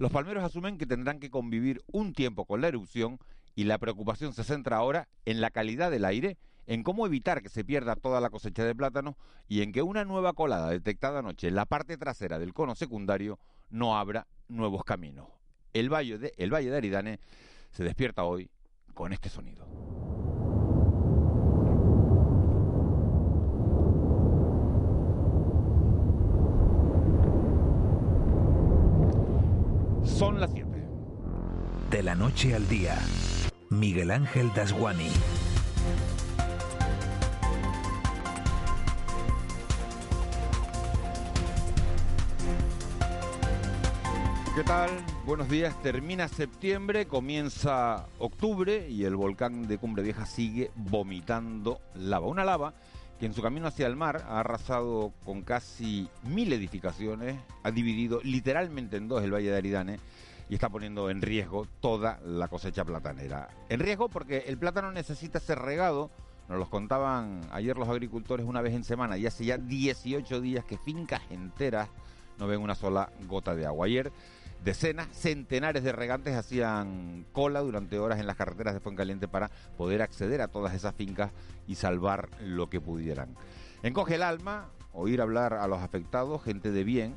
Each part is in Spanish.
Los palmeros asumen que tendrán que convivir un tiempo con la erupción y la preocupación se centra ahora en la calidad del aire, en cómo evitar que se pierda toda la cosecha de plátano y en que una nueva colada detectada anoche en la parte trasera del cono secundario no abra nuevos caminos. El valle de, el valle de Aridane se despierta hoy con este sonido. Son las 7. De la noche al día, Miguel Ángel Dasguani. ¿Qué tal? Buenos días. Termina septiembre, comienza octubre y el volcán de Cumbre Vieja sigue vomitando lava. Una lava que en su camino hacia el mar ha arrasado con casi mil edificaciones, ha dividido literalmente en dos el Valle de Aridane y está poniendo en riesgo toda la cosecha platanera. En riesgo porque el plátano necesita ser regado, nos los contaban ayer los agricultores una vez en semana y hace ya 18 días que fincas enteras no ven una sola gota de agua. Ayer decenas, centenares de regantes hacían cola durante horas en las carreteras de Fuencaliente para poder acceder a todas esas fincas y salvar lo que pudieran. Encoge el alma oír hablar a los afectados, gente de bien,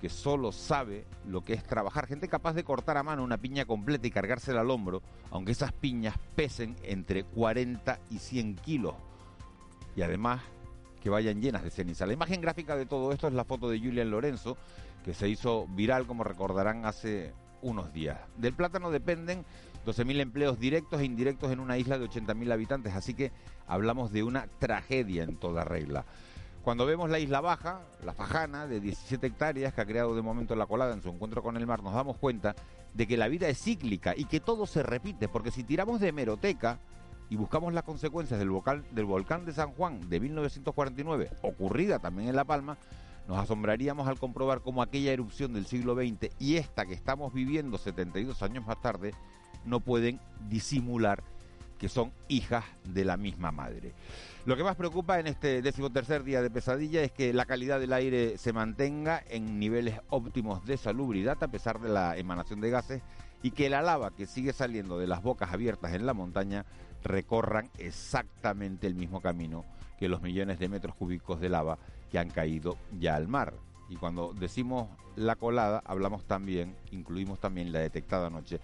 que solo sabe lo que es trabajar, gente capaz de cortar a mano una piña completa y cargársela al hombro, aunque esas piñas pesen entre 40 y 100 kilos. Y además que vayan llenas de ceniza. La imagen gráfica de todo esto es la foto de Julian Lorenzo, que se hizo viral, como recordarán, hace unos días. Del plátano dependen 12.000 empleos directos e indirectos en una isla de 80.000 habitantes, así que hablamos de una tragedia en toda regla. Cuando vemos la isla baja, la Fajana, de 17 hectáreas, que ha creado de momento la colada en su encuentro con el mar, nos damos cuenta de que la vida es cíclica y que todo se repite, porque si tiramos de hemeroteca y buscamos las consecuencias del volcán, del volcán de San Juan de 1949, ocurrida también en La Palma, nos asombraríamos al comprobar cómo aquella erupción del siglo XX y esta que estamos viviendo 72 años más tarde no pueden disimular que son hijas de la misma madre. Lo que más preocupa en este decimotercer día de pesadilla es que la calidad del aire se mantenga en niveles óptimos de salubridad a pesar de la emanación de gases y que la lava que sigue saliendo de las bocas abiertas en la montaña recorran exactamente el mismo camino que los millones de metros cúbicos de lava que han caído ya al mar. Y cuando decimos la colada, hablamos también, incluimos también la detectada anoche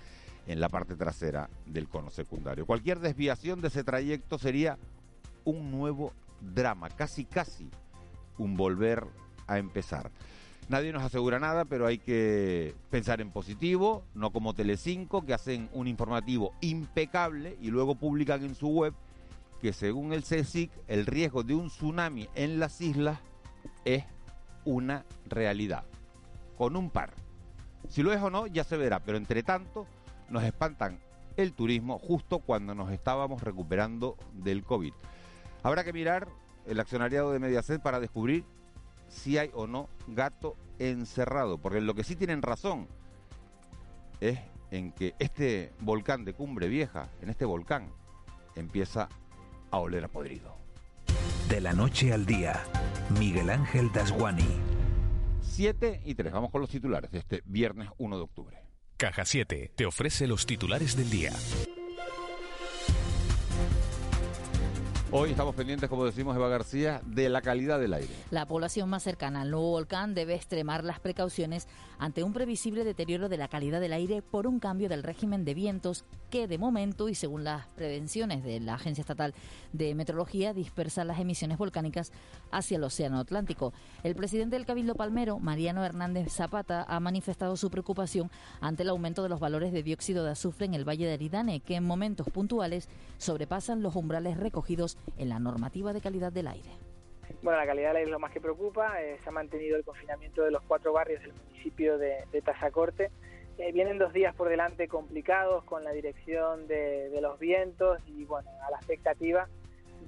en la parte trasera del cono secundario. Cualquier desviación de ese trayecto sería un nuevo drama, casi casi un volver a empezar. Nadie nos asegura nada, pero hay que pensar en positivo, no como Telecinco, que hacen un informativo impecable y luego publican en su web que según el CSIC el riesgo de un tsunami en las islas es una realidad, con un par. Si lo es o no, ya se verá, pero entre tanto nos espantan el turismo justo cuando nos estábamos recuperando del COVID. Habrá que mirar el accionariado de Mediaset para descubrir si hay o no gato encerrado, porque lo que sí tienen razón es en que este volcán de Cumbre Vieja, en este volcán, empieza a oler a podrido. De la noche al día, Miguel Ángel Dasguani. 7 y 3, vamos con los titulares de este viernes 1 de octubre. Caja 7 te ofrece los titulares del día. Hoy estamos pendientes, como decimos Eva García, de la calidad del aire. La población más cercana al nuevo volcán debe extremar las precauciones ante un previsible deterioro de la calidad del aire por un cambio del régimen de vientos que de momento y según las prevenciones de la Agencia Estatal de Meteorología dispersa las emisiones volcánicas hacia el Océano Atlántico. El presidente del Cabildo Palmero, Mariano Hernández Zapata, ha manifestado su preocupación ante el aumento de los valores de dióxido de azufre en el Valle de Aridane, que en momentos puntuales sobrepasan los umbrales recogidos en la normativa de calidad del aire. Bueno, la calidad del aire es lo más que preocupa. Eh, se ha mantenido el confinamiento de los cuatro barrios del municipio de, de Tazacorte. Eh, vienen dos días por delante complicados con la dirección de, de, los vientos y bueno, a la expectativa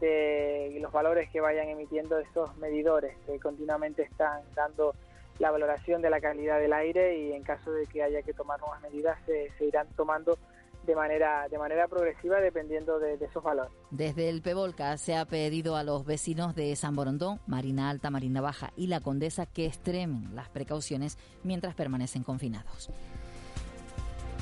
de los valores que vayan emitiendo estos medidores que continuamente están dando la valoración de la calidad del aire y en caso de que haya que tomar nuevas medidas se, se irán tomando de manera, de manera progresiva dependiendo de, de, valores. Desde el Pevolca se ha pedido a los vecinos de San Borondón, Marina Alta, Marina Baja y La Condesa que extremen las precauciones mientras permanecen confinados.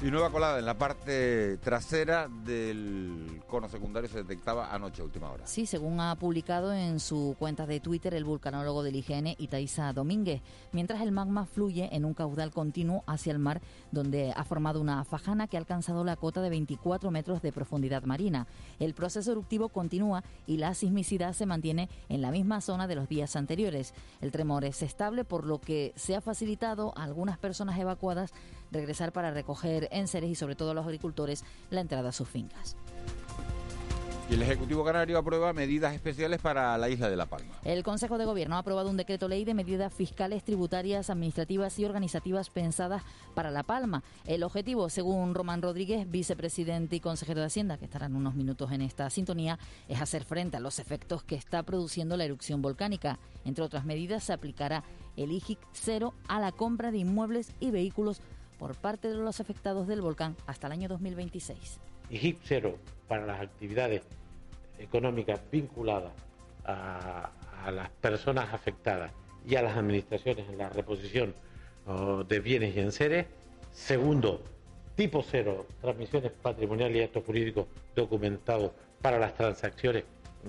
Y nueva colada en la parte trasera del cono secundario se detectaba anoche a última hora. Sí, según ha publicado en su cuenta de Twitter el vulcanólogo del IGN Itaiza Domínguez, mientras el magma fluye en un caudal continuo hacia el mar, donde ha formado una fajana que ha alcanzado la cota de 24 metros de profundidad marina. El proceso eruptivo continúa y la sismicidad se mantiene en la misma zona de los días anteriores. El tremor es estable, por lo que se ha facilitado a algunas personas evacuadas regresar para recoger enseres y sobre todo a los agricultores la entrada a sus fincas. Y el Ejecutivo Canario aprueba medidas especiales para la isla de La Palma. El Consejo de Gobierno ha aprobado un decreto ley de medidas fiscales, tributarias, administrativas y organizativas pensadas para La Palma. El objetivo, según Román Rodríguez, vicepresidente y consejero de Hacienda, que estarán unos minutos en esta sintonía, es hacer frente a los efectos que está produciendo la erupción volcánica. Entre otras medidas, se aplicará el IGIC cero a la compra de inmuebles y vehículos por parte de los afectados del volcán hasta el año 2026. Y HIP cero para las actividades económicas vinculadas a, las personas afectadas y a las administraciones en la reposición de bienes y enseres. Segundo, tipo cero, transmisiones patrimoniales y actos jurídicos documentados para las transacciones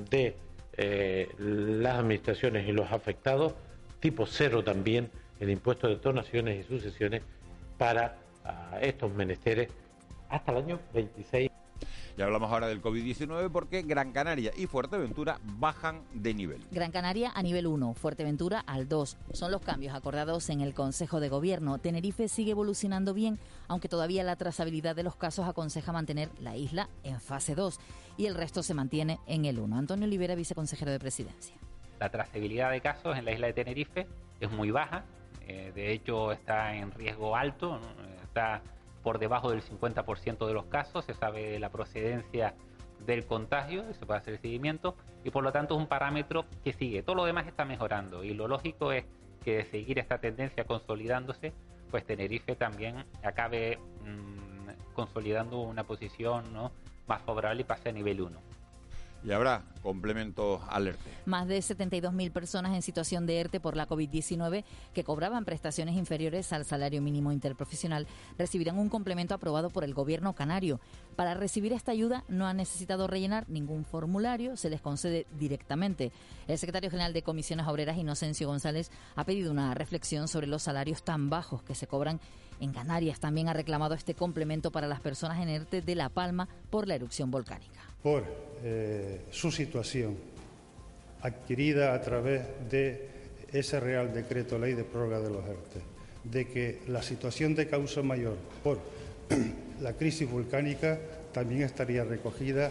de eh, las administraciones y los afectados. Tipo cero también el impuesto de donaciones y sucesiones para ah, estos menesteres hasta el año 26. Ya hablamos ahora del COVID-19 porque Gran Canaria y Fuerteventura bajan de nivel. Gran Canaria a nivel 1, Fuerteventura al 2. Son los cambios acordados en el Consejo de Gobierno. Tenerife sigue evolucionando bien, aunque todavía la trazabilidad de los casos aconseja mantener la isla en fase 2 y el resto se mantiene en el 1. Antonio Olivera, viceconsejero de Presidencia. La trazabilidad de casos en la isla de Tenerife es muy baja, eh, de hecho está en riesgo alto, está por debajo del 50% de los casos, se sabe la procedencia del contagio se puede hacer el seguimiento y por lo tanto es un parámetro que sigue. Todo lo demás está mejorando y lo lógico es que de seguir esta tendencia consolidándose, pues Tenerife también acabe mm, consolidando una posición más favorable y pase a nivel 1 y habrá complementos al ERTE. Más de 72.000 personas en situación de ERTE por la COVID-19 que cobraban prestaciones inferiores al salario mínimo interprofesional recibirán un complemento aprobado por el gobierno canario. Para recibir esta ayuda no han necesitado rellenar ningún formulario, se les concede directamente. El secretario general de Comisiones Obreras, Inocencio González, ha pedido una reflexión sobre los salarios tan bajos que se cobran en Canarias. También ha reclamado este complemento para las personas en ERTE de La Palma por la erupción volcánica por eh, su situación adquirida a través de ese Real Decreto Ley de Prórroga de los ERTE, de que la situación de causa mayor por la crisis volcánica también estaría recogida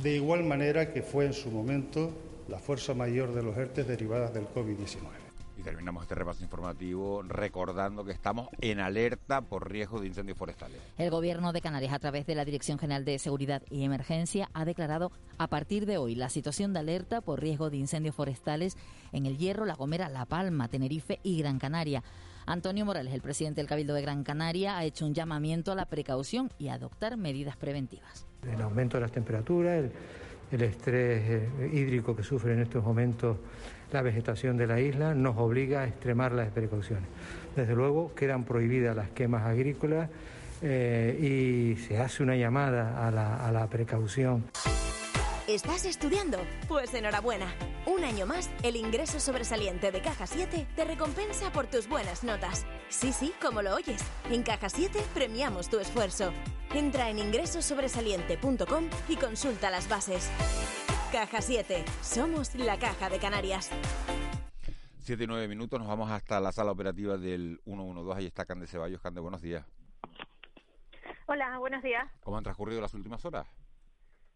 de igual manera que fue en su momento la fuerza mayor de los ERTE derivadas del COVID-19 terminamos este repaso informativo recordando que estamos en alerta por riesgo de incendios forestales. El Gobierno de Canarias, a través de la Dirección General de Seguridad y Emergencia, ha declarado a partir de hoy la situación de alerta por riesgo de incendios forestales en El Hierro, La Gomera, La Palma, Tenerife y Gran Canaria. Antonio Morales, el presidente del Cabildo de Gran Canaria, ha hecho un llamamiento a la precaución y a adoptar medidas preventivas. El aumento de las temperaturas, el, estrés eh, hídrico que sufre en estos momentos la vegetación de la isla nos obliga a extremar las precauciones. Desde luego quedan prohibidas las quemas agrícolas eh, y se hace una llamada a la, a la precaución. ¿Estás estudiando? Pues enhorabuena. Un año más, el ingreso sobresaliente de Caja 7 te recompensa por tus buenas notas. Sí, sí, como lo oyes. En Caja 7 premiamos tu esfuerzo. Entra en ingresosobresaliente.com y consulta las bases. Caja 7. Somos la Caja de Canarias. Siete y nueve minutos, nos vamos hasta la sala operativa del 112. Ahí está Cande Ceballos. Cande, buenos días. Hola, buenos días. ¿Cómo han transcurrido las últimas horas?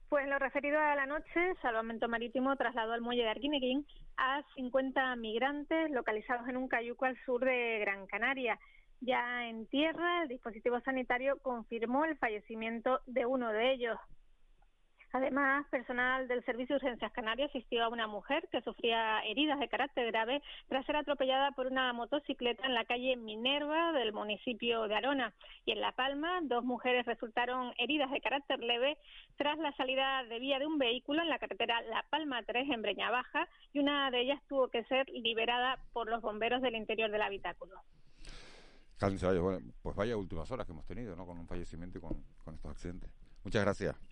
Pues en lo referido a la noche, Salvamento Marítimo trasladó al muelle de Arquinequín a 50 migrantes localizados en un cayuco al sur de Gran Canaria. Ya en tierra, el dispositivo sanitario confirmó el fallecimiento de uno de ellos. Además, personal del Servicio de Urgencias Canarias asistió a una mujer que sufría heridas de carácter grave tras ser atropellada por una motocicleta en la calle Minerva del municipio de Arona. Y en La Palma, dos mujeres resultaron heridas de carácter leve tras la salida de vía de un vehículo en la carretera La Palma 3 en Breña Baja y una de ellas tuvo que ser liberada por los bomberos del interior del habitáculo. Vaya. Bueno, pues vaya últimas horas que hemos tenido, ¿no? Con un fallecimiento y con estos accidentes. Muchas gracias.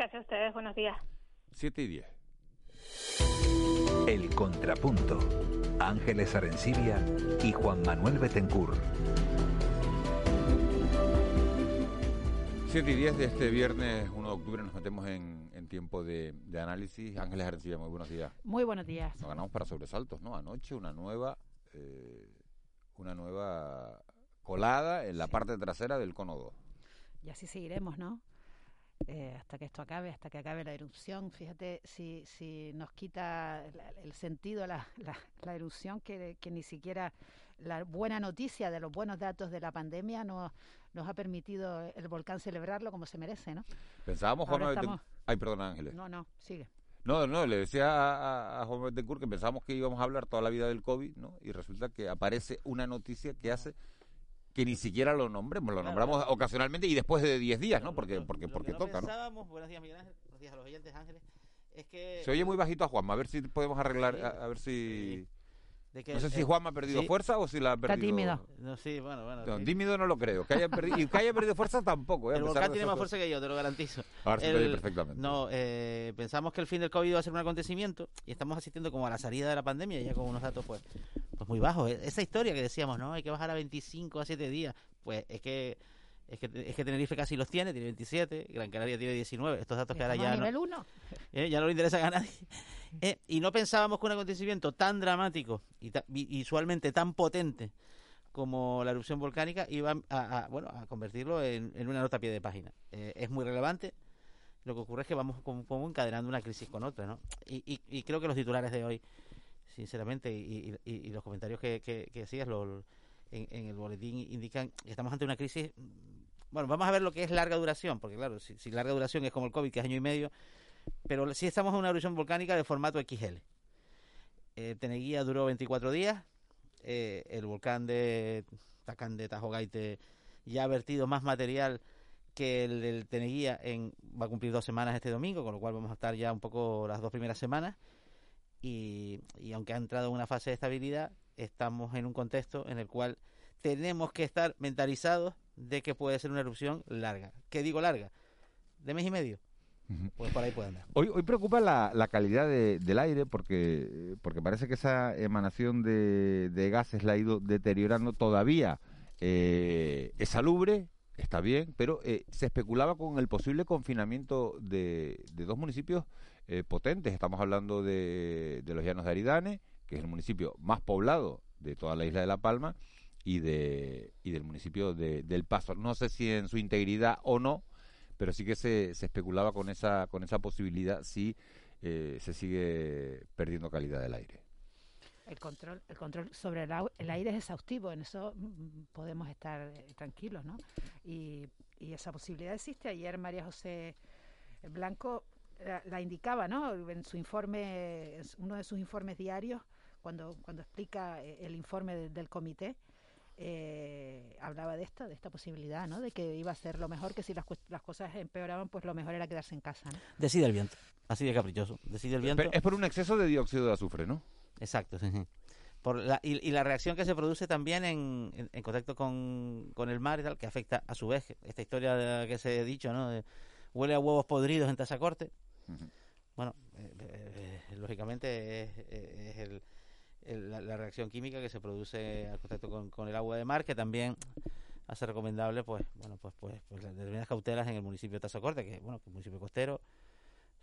Gracias a ustedes, buenos días. 7 y 10. El Contrapunto. Ángeles Arencibia y Juan Manuel Betencur. 7 y 10 de este viernes 1 de octubre nos metemos en, en tiempo de, de análisis. Ángeles Arencibia, muy buenos días. Muy buenos días. Nos ganamos para sobresaltos, ¿no? Anoche una nueva, eh, una nueva colada en la parte trasera del cono 2. Y así seguiremos, ¿no? Eh, hasta que esto acabe, hasta que acabe la erupción. Fíjate si, si nos quita el, el sentido la, la, la erupción, que, que, ni siquiera la buena noticia de los buenos datos de la pandemia nos, nos ha permitido el volcán celebrarlo como se merece, ¿no? Pensábamos, Juan estamos... Ay, perdona, Ángeles. No, no, sigue. No, no, le decía a, a, a Juan que pensábamos que íbamos a hablar toda la vida del COVID, ¿no? Y resulta que aparece una noticia que hace que ni siquiera lo nombremos, lo nombramos claro. ocasionalmente y después de 10 días, ¿no? Porque, porque, porque toca, ¿no? Buenos días, Miguel Ángel. Buenos días a los oyentes, Ángeles. Es que... Se oye muy bajito a Juanma, a ver si podemos arreglar, a, a, ver si... Sí. Que, no sé si Juanma ha perdido sí. fuerza o si la ha perdido. Está tímido. No, sí, bueno, bueno. No, tímido no lo creo. Que haya perdido, y que haya perdido fuerza tampoco. ¿eh? El volcán tiene más fuerza que yo, te lo garantizo. Ahora se el, oye perfectamente. No, eh, pensamos que el fin del COVID iba a ser un acontecimiento y estamos asistiendo como a la salida de la pandemia, ya con unos datos pues, pues muy bajos. Esa historia que decíamos, ¿no? Hay que bajar a 25 a 7 días. Pues es que es que, es que Tenerife casi los tiene, tiene 27, Gran Canaria tiene 19. Estos datos que ahora ya nivel no, uno? Eh, ya no le interesa a nadie. Eh, y no pensábamos que un acontecimiento tan dramático y ta visualmente tan potente como la erupción volcánica iba a, a bueno, a convertirlo en, en, una nota a pie de página. Eh, es muy relevante. Lo que ocurre es que vamos como, como encadenando una crisis con otra, ¿no? Y, y, y, creo que los titulares de hoy, sinceramente, y, y los comentarios que, que, que hacías lo, en, en el boletín indican que estamos ante una crisis bueno, vamos a ver lo que es larga duración, porque claro, si, larga duración es como el COVID, que es año y medio, pero sí estamos en una erupción volcánica de formato XL. Eh, Teneguía duró 24 días, eh, el volcán de Tacán de Tajogaite ya ha vertido más material que el del Teneguía en, va a cumplir dos semanas este domingo, con lo cual vamos a estar ya un poco las dos primeras semanas. Y, y aunque ha entrado en una fase de estabilidad, estamos en un contexto en el cual tenemos que estar mentalizados de que puede ser una erupción larga. ¿Qué digo larga? ¿De mes y medio? Pues por ahí puede andar. Hoy, hoy preocupa la, la calidad de, del aire porque, porque parece que esa emanación de, de gases la ha ido deteriorando todavía. Eh, es salubre, está bien, pero eh, se especulaba con el posible confinamiento de, de dos municipios eh, potentes. Estamos hablando de, de los Llanos de Aridane, que es el municipio más poblado de toda la isla de La Palma, y, de, y del municipio de, del Paso. No sé si en su integridad o no, pero sí que se, se especulaba con esa, con esa posibilidad si eh, se sigue perdiendo calidad del aire. El control, el control sobre el, el aire es exhaustivo, en eso podemos estar eh, tranquilos, ¿no? Y, y, esa posibilidad existe. Ayer María José Blanco la, la indicaba, ¿no? En su informe, uno de sus informes diarios, cuando, cuando explica eh, el informe de, del comité, eh, hablaba de esto, de esta posibilidad, ¿no? De que iba a ser lo mejor, que si las, las cosas empeoraban, pues lo mejor era quedarse en casa, ¿no? Decide el viento, así de caprichoso. Decide el viento. Pero es por un exceso de dióxido de azufre, ¿no? Exacto, sí. Por la, y, y, la reacción que se produce también en, en, en, contacto con, con el mar y tal, que afecta a su vez esta historia de, que se ha dicho, ¿no? De, huele a huevos podridos en Tazacorte. Uh -huh. Bueno, eh, eh, lógicamente es, es el, la, la, reacción química que se produce al contacto con, el agua de mar, que también hace recomendable, pues, bueno, pues, pues, pues determinadas cautelas en el municipio de Tazacorte, que bueno, que es un municipio costero,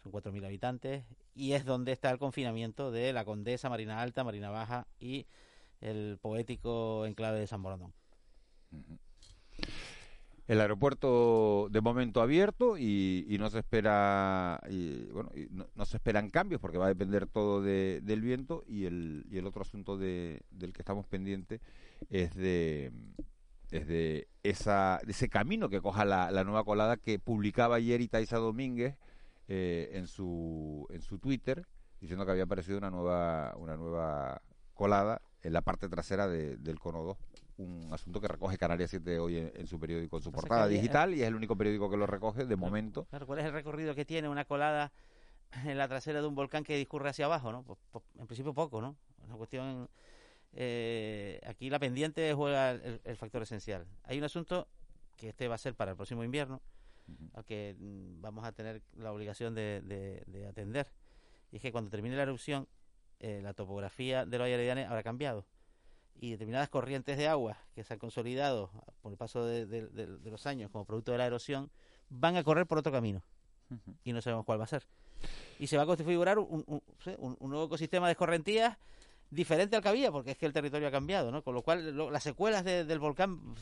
son 4.000 habitantes, y es donde está el confinamiento de la Condesa, Marina Alta, Marina Baja y el poético enclave de San Borondón. El aeropuerto de momento abierto y, no se espera bueno y no, se esperan cambios porque va a depender todo de, del viento y el, otro asunto de, del que estamos pendientes es de es de esa ese camino que coja la, nueva colada que publicaba ayer Itaiza Domínguez eh, en su en su Twitter diciendo que había aparecido una nueva una nueva colada en la parte trasera de, del cono 2 un asunto que recoge Canarias 7 hoy en, en, su periódico, en su portada sea digital, y es el único periódico que lo recoge de momento. Claro, ¿Cuál es el recorrido que tiene una colada en la trasera de un volcán que discurre hacia abajo? ¿no? Pues, pues, en principio poco, ¿no? Una cuestión eh, aquí la pendiente juega el, el factor esencial. Hay un asunto que este va a ser para el próximo invierno, al que mm, vamos a tener la obligación de, de- de atender. Y es que cuando termine la erupción, eh, la topografía de los Ayaridanes habrá cambiado. Y determinadas corrientes de agua que se han consolidado por el paso de, de- de- de los años como producto de la erosión, van a correr por otro camino. Y no sabemos cuál va a ser. Y se va a configurar un, un- un- un nuevo ecosistema de escorrentías diferente al que había, porque es que el territorio ha cambiado, ¿no? Con lo cual, lo- las secuelas de- del volcán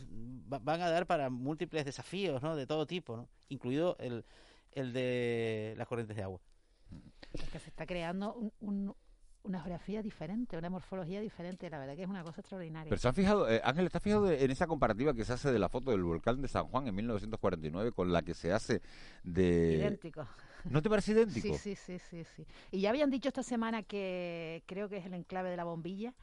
va- van a dar para múltiples desafíos, ¿no? De todo tipo, ¿no? Incluido el, el de las corrientes de agua. Es que se está creando un- una geografía diferente, una morfología diferente. La verdad que es una cosa extraordinaria. Pero se han fijado, eh, Ángel, ¿estás fijado en esa comparativa que se hace de la foto del volcán de San Juan en 1949 con la que se hace de... Idéntico. ¿No te parece idéntico? Sí, sí, sí, sí, sí. Y ya habían dicho esta semana que creo que es el enclave de la bombilla.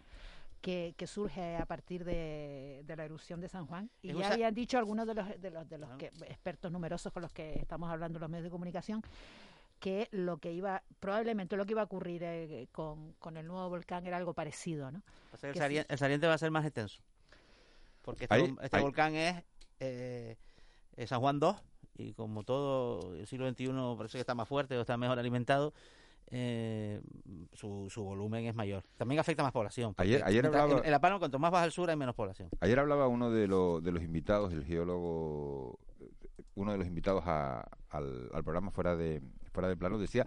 Que, que surge a partir de, de la erupción de San Juan y Es ya habían dicho algunos de los de los, de los que, expertos numerosos con los que estamos hablando en los medios de comunicación que lo que iba probablemente lo que iba a ocurrir eh, con, con el nuevo volcán era algo parecido, ¿no? O sea, el, saliente va a ser más extenso. Porque este, Ahí- este ahí- volcán es eh, eh, San Juan 2 y como todo el siglo XXI parece que está más fuerte o está mejor alimentado, eh, su, su volumen es mayor. También afecta más población. Ayer- hablaba- En, en La Palma, cuanto más vas al sur, hay menos población. Ayer hablaba uno de, lo- de los invitados, el geólogo, uno de los invitados a- al, al programa fuera de fuera de plano, decía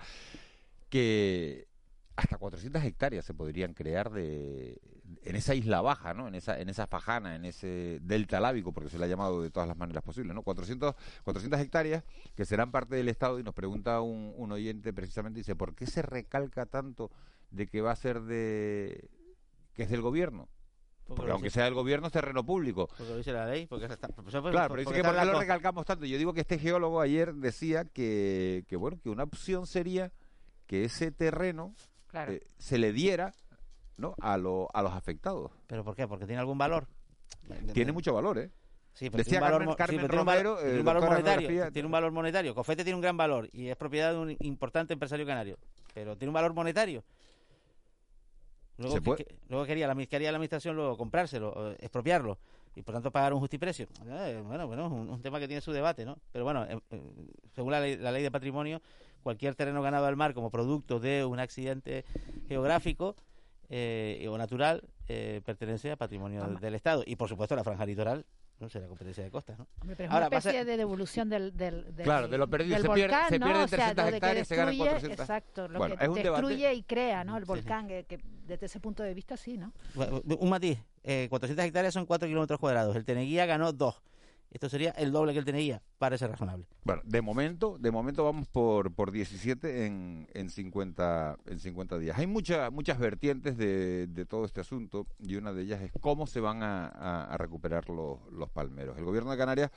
que hasta 400 hectáreas se podrían crear de en esa isla baja, ¿no? En esa en esa fajana, en ese delta lábico, porque se le ha llamado de todas las maneras posibles, ¿no? 400 400 hectáreas que serán parte del Estado y nos pregunta un, un oyente precisamente dice, ¿por qué se recalca tanto de que va a ser de que es del gobierno? Porque Porque aunque sea del gobierno es terreno público. Porque lo dice la ley, porque está, pues, pues, Claro, pero dice porque que por qué lo recalcamos tanto. Yo digo que este geólogo ayer decía que, que bueno, que una opción sería que ese terreno Claro. eh, se le diera ¿no? a, lo- a los afectados. ¿Pero por qué? Porque tiene algún valor. Tiene mucho valor, ¿eh? Sí, pero Decía tiene un valor, Carmen- mo- sí, Carmen pero tiene un valor- Romero, tiene eh, un valor monetario. Tiene un valor monetario. Cofete tiene un gran valor y es propiedad de un importante empresario canario. Pero tiene un valor monetario. Luego, que- quería, la, quería la administración luego comprárselo, eh, expropiarlo y por tanto pagar un justiprecio. Eh, bueno, bueno, es un, un tema que tiene su debate, ¿no? Pero bueno, eh, según la ley, la ley de patrimonio, cualquier terreno ganado al mar como producto de un accidente geográfico eh, o natural eh, pertenece a patrimonio del Estado. Y por supuesto la franja litoral no será competencia de costas, ¿no? Hombre, pero es Ahora, una va a ser- especie de devolución del, del, del- Claro, de lo perdido. del Se pierde- volcán, se ¿no? pierden O sea, 300 lo de que hectáreas, se ganan destruye, 400. Exacto, lo Bueno, que es un debate. destruye y crea, ¿no? El Sí. volcán, que, que desde ese punto de vista sí, ¿no? Un matiz, eh, 400 hectáreas son 4 kilómetros cuadrados. El Teneguía ganó 2. Esto sería el doble que el Teneguía. Parece razonable. Bueno, de momento, de momento vamos por, por 17 en, en, 50, en 50 días. Hay mucha, muchas vertientes de, de todo este asunto y una de ellas es cómo se van a, a- a recuperar los, los palmeros. El gobierno de Canarias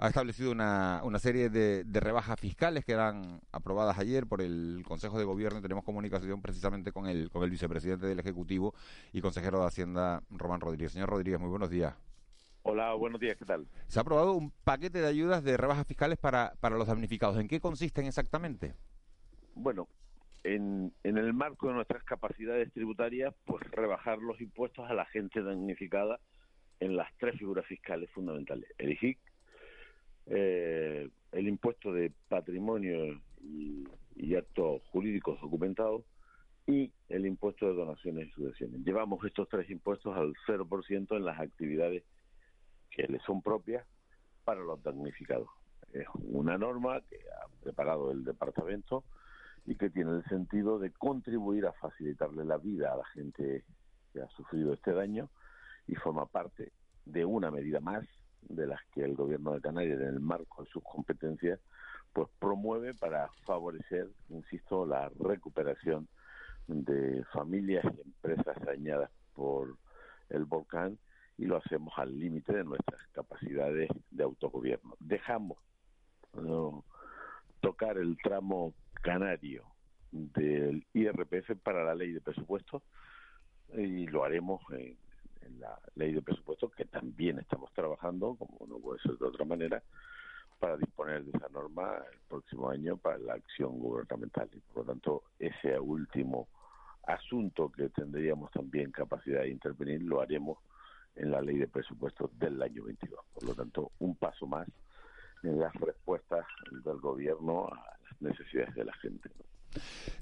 ha establecido una, una serie de, de rebajas fiscales que eran aprobadas ayer por el Consejo de Gobierno y tenemos comunicación precisamente con el, con el vicepresidente del Ejecutivo y consejero de Hacienda, Román Rodríguez. Señor Rodríguez, muy buenos días. Hola, buenos días, ¿qué tal? Se ha aprobado un paquete de ayudas de rebajas fiscales para, para los damnificados. ¿En qué consisten exactamente? Bueno, en, en el marco de nuestras capacidades tributarias, pues rebajar los impuestos a la gente damnificada en las tres figuras fiscales fundamentales. El IGIC, eh, el impuesto de patrimonio y, actos jurídicos documentados y el impuesto de donaciones y sucesiones. Llevamos estos tres impuestos al 0% en las actividades que les son propias para los damnificados. Es una norma que ha preparado el departamento y que tiene el sentido de contribuir a facilitarle la vida a la gente que ha sufrido este daño y forma parte de una medida más de las que el gobierno de Canarias en el marco de sus competencias pues promueve para favorecer, insisto, la recuperación de familias y empresas dañadas por el volcán y lo hacemos al límite de nuestras capacidades de autogobierno. Dejamos tocar el tramo canario del IRPF para la ley de presupuestos y lo haremos en, en la ley de presupuestos que también estamos trabajando, como no puede ser de otra manera, para disponer de esa norma el próximo año para la acción gubernamental. Y por lo tanto, ese último asunto que tendríamos también capacidad de intervenir lo haremos en la ley de presupuestos del año 22. Por lo tanto, un paso más en las respuestas del gobierno a las necesidades de la gente.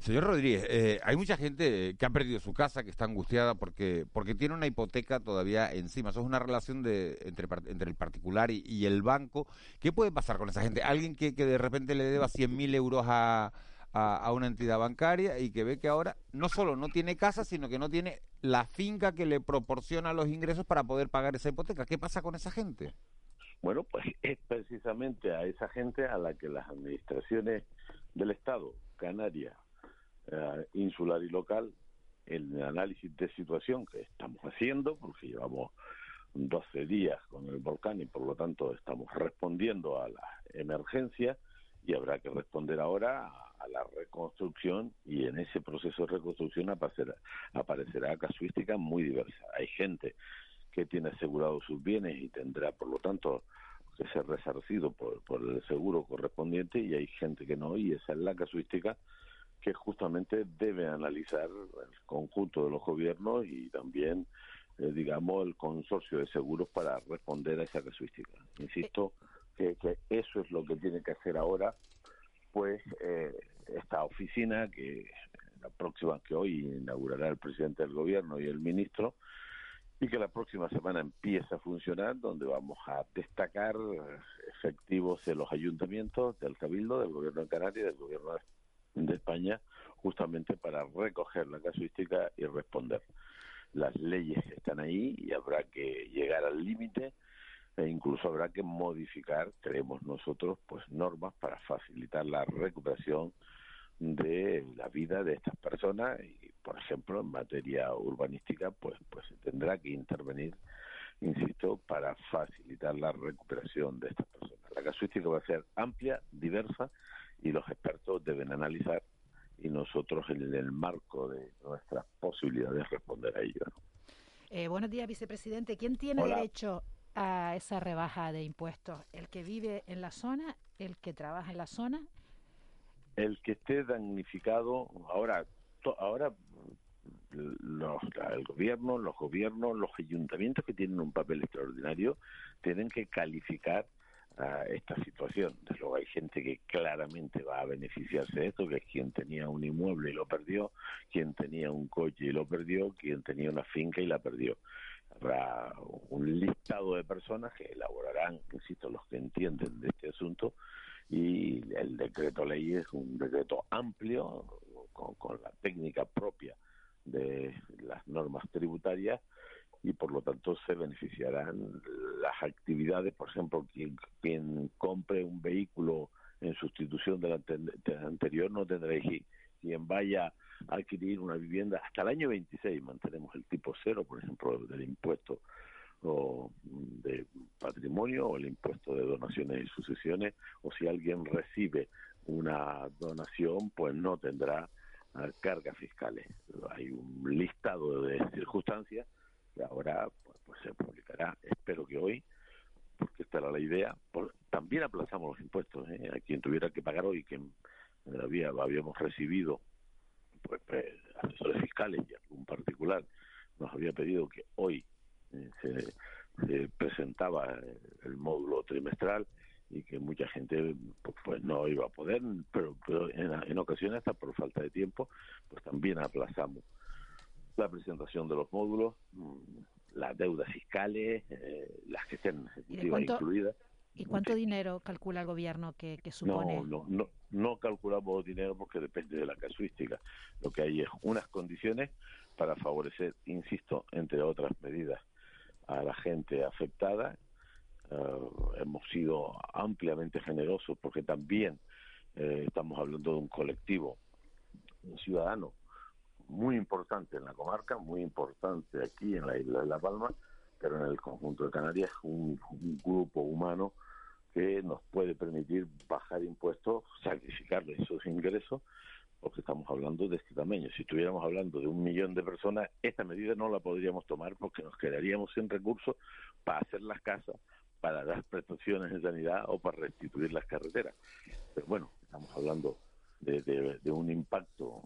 Señor Rodríguez, eh, hay mucha gente que ha perdido su casa, que está angustiada porque porque tiene una hipoteca todavía encima. Eso es una relación de entre, entre el particular y, el banco. ¿Qué puede pasar con esa gente? Alguien que, que de repente le deba 100.000 euros a, a, una entidad bancaria y que ve que ahora no solo no tiene casa, sino que no tiene la finca que le proporciona los ingresos para poder pagar esa hipoteca. ¿Qué pasa con esa gente? Bueno, pues es precisamente a esa gente a la que las administraciones del Estado, Canaria, eh, insular y local, el análisis de situación que estamos haciendo, porque llevamos 12 días con el volcán y por lo tanto estamos respondiendo a la emergencia y habrá que responder ahora a la reconstrucción y en ese proceso de reconstrucción aparecerá, aparecerá casuística muy diversa. Hay gente que tiene asegurado sus bienes y tendrá, por lo tanto, que ser resarcido por, por el seguro correspondiente y hay gente que no y esa es la casuística que justamente debe analizar el conjunto de los gobiernos y también, eh, digamos, el consorcio de seguros para responder a esa casuística. Insisto que, que eso es lo que tiene que hacer ahora pues eh, esta oficina que la próxima que hoy inaugurará el presidente del gobierno y el ministro y que la próxima semana empieza a funcionar donde vamos a destacar efectivos de los ayuntamientos, del Cabildo, del gobierno de Canarias y del gobierno de España justamente para recoger la casuística y responder. Las leyes están ahí y habrá que llegar al límite e incluso habrá que modificar, creemos nosotros, pues normas para facilitar la recuperación de la vida de estas personas y por ejemplo en materia urbanística pues pues se tendrá que intervenir insisto para facilitar la recuperación de estas personas la casuística va a ser amplia diversa y los expertos deben analizar y nosotros en el marco de nuestras posibilidades responder a ello eh, buenos días vicepresidente quién tiene derecho a esa rebaja de impuestos? ¿El que vive en la zona? ¿El que trabaja en la zona? El que esté damnificado, ahora, ahora los, el gobierno, los gobiernos, los ayuntamientos que tienen un papel extraordinario tienen que calificar esta situación. Desde luego hay gente que claramente va a beneficiarse de esto, que es quien tenía un inmueble y lo perdió, quien tenía un coche y lo perdió, quien tenía una finca y la perdió habrá un listado de personas que elaborarán, insisto, los que entienden de este asunto y el decreto ley es un decreto amplio con, la técnica propia de las normas tributarias y por lo tanto se beneficiarán las actividades, por ejemplo, quien, quien compre un vehículo en sustitución del, anterior no tendrá IGI. Quien vaya adquirir una vivienda hasta el año 26 mantenemos el tipo cero, por ejemplo, del impuesto o de patrimonio o el impuesto de donaciones y sucesiones o si alguien recibe una donación pues no tendrá cargas fiscales hay un listado de circunstancias que ahora pues, pues se publicará espero que hoy porque esta era la idea también aplazamos los impuestos ¿eh? a quien tuviera que pagar hoy que había, habíamos recibido pues, pues, asesores fiscales y algún particular nos había pedido que hoy eh, se, presentaba el módulo trimestral y que mucha gente pues, pues no iba a poder, pero, en, ocasiones hasta por falta de tiempo, pues también aplazamos la presentación de los módulos, mm, las deudas fiscales, eh, las que estén incluidas. ¿Y cuánto dinero calcula el gobierno que, supone? No, no, no, calculamos dinero porque depende de la casuística. Lo que hay es unas condiciones para favorecer, insisto, entre otras medidas, a la gente afectada. Eh, hemos sido ampliamente generosos porque también eh, estamos hablando de un colectivo un ciudadano muy importante en la comarca, muy importante aquí en la isla de La Palma, pero en el conjunto de Canarias un grupo humano que nos puede permitir bajar impuestos, sacrificarle esos ingresos, porque estamos hablando de este tamaño. Si estuviéramos hablando de un millón de personas, esta medida no la podríamos tomar porque nos quedaríamos sin recursos para hacer las casas, para dar prestaciones en sanidad o para restituir las carreteras. Pero bueno, estamos hablando de, un impacto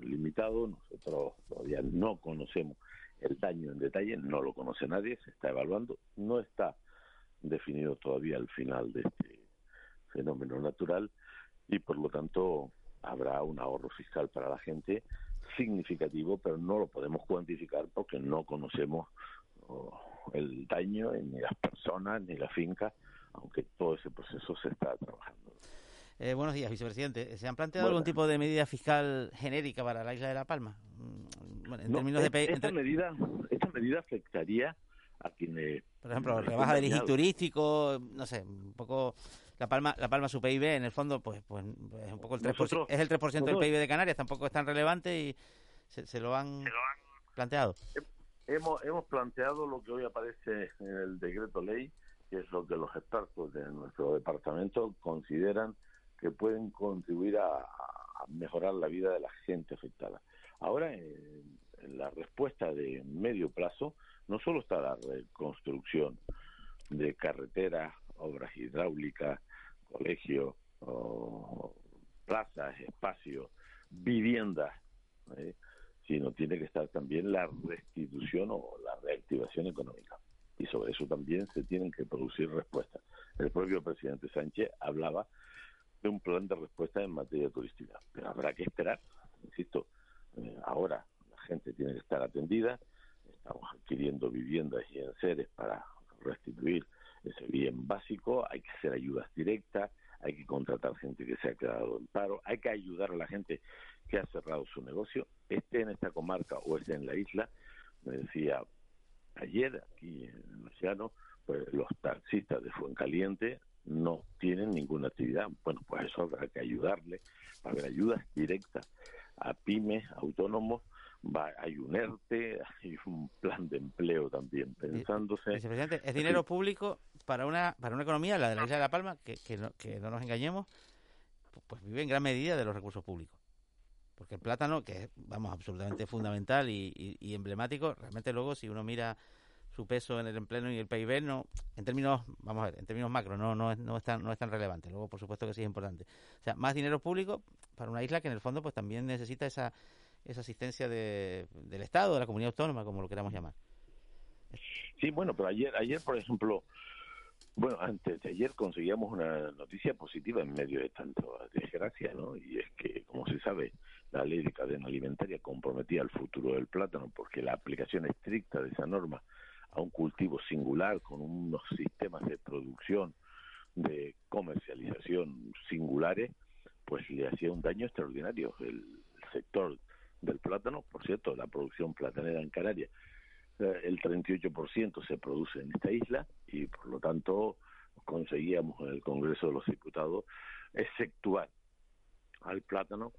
limitado, nosotros todavía no conocemos el daño en detalle, no lo conoce nadie, se está evaluando, no está definido todavía el final de este fenómeno natural y por lo tanto habrá un ahorro fiscal para la gente significativo, pero no lo podemos cuantificar porque no conocemos el daño ni las personas ni la finca, aunque todo ese proceso se está trabajando. Eh, buenos días, vicepresidente. ¿Se han planteado algún tipo de medida fiscal genérica para la isla de La Palma? Mm, en términos de... Esta, medida, esta medida afectaría a quienes... Por ejemplo, rebaja del IGI turístico, no sé, un poco... La Palma, la Palma su PIB, en el fondo, pues, pues es un poco el 3%, es el 3% del PIB de Canarias, tampoco es tan relevante y se, lo, han planteado. Hemos, hemos planteado lo que hoy aparece en el decreto ley, que es lo que los expertos de nuestro departamento consideran que pueden contribuir a, mejorar la vida de la gente afectada. Ahora, en, la respuesta de medio plazo, no solo está la reconstrucción de carreteras, obras hidráulicas, colegios, plazas, espacios, viviendas, ¿eh? Sino tiene que estar también la restitución o la reactivación económica. Y sobre eso también se tienen que producir respuestas. El propio presidente Sánchez hablaba de un plan de respuesta en materia turística. Pero habrá que esperar, insisto, eh, ahora la gente tiene que estar atendida, estamos adquiriendo viviendas y enseres para restituir ese bien básico, hay que hacer ayudas directas, hay que contratar gente que se ha quedado en paro, hay que ayudar a la gente que ha cerrado su negocio, esté en esta comarca o esté en la isla. Me decía ayer aquí en el Océano, pues los taxistas de Fuencaliente no tienen ninguna actividad. Bueno, pues eso habrá que ayudarle, para haber ayudas directas a pymes, autónomos, va, hay un ERTE, hay un plan de empleo también pensándose. Vicepresidente, es dinero público para una para una economía, la de la isla de La Palma, que, que, no, que no nos engañemos, pues vive en gran medida de los recursos públicos. Porque el plátano, que es, vamos, absolutamente fundamental y, emblemático, realmente luego si uno mira su peso en el empleo y el PIB no en términos vamos a ver en términos macro no no es, no es tan no es tan relevante. Luego por supuesto que sí es importante. O sea más dinero público para una isla que en el fondo pues también necesita esa esa asistencia de, del Estado de la comunidad autónoma como lo queramos llamar. Sí bueno pero ayer ayer por ejemplo bueno, antes de ayer conseguíamos una noticia positiva en medio de tanto desgracia, ¿no? Y es que, como se sabe, la ley de cadena alimentaria comprometía el futuro del plátano porque la aplicación estricta de esa norma a un cultivo singular con unos sistemas de producción, de comercialización singulares, pues le hacía un daño extraordinario. El sector del plátano, por cierto, la producción platanera en Canarias, eh, el 38% se produce en esta isla y por lo tanto conseguíamos en el Congreso de los Diputados exceptuar al plátano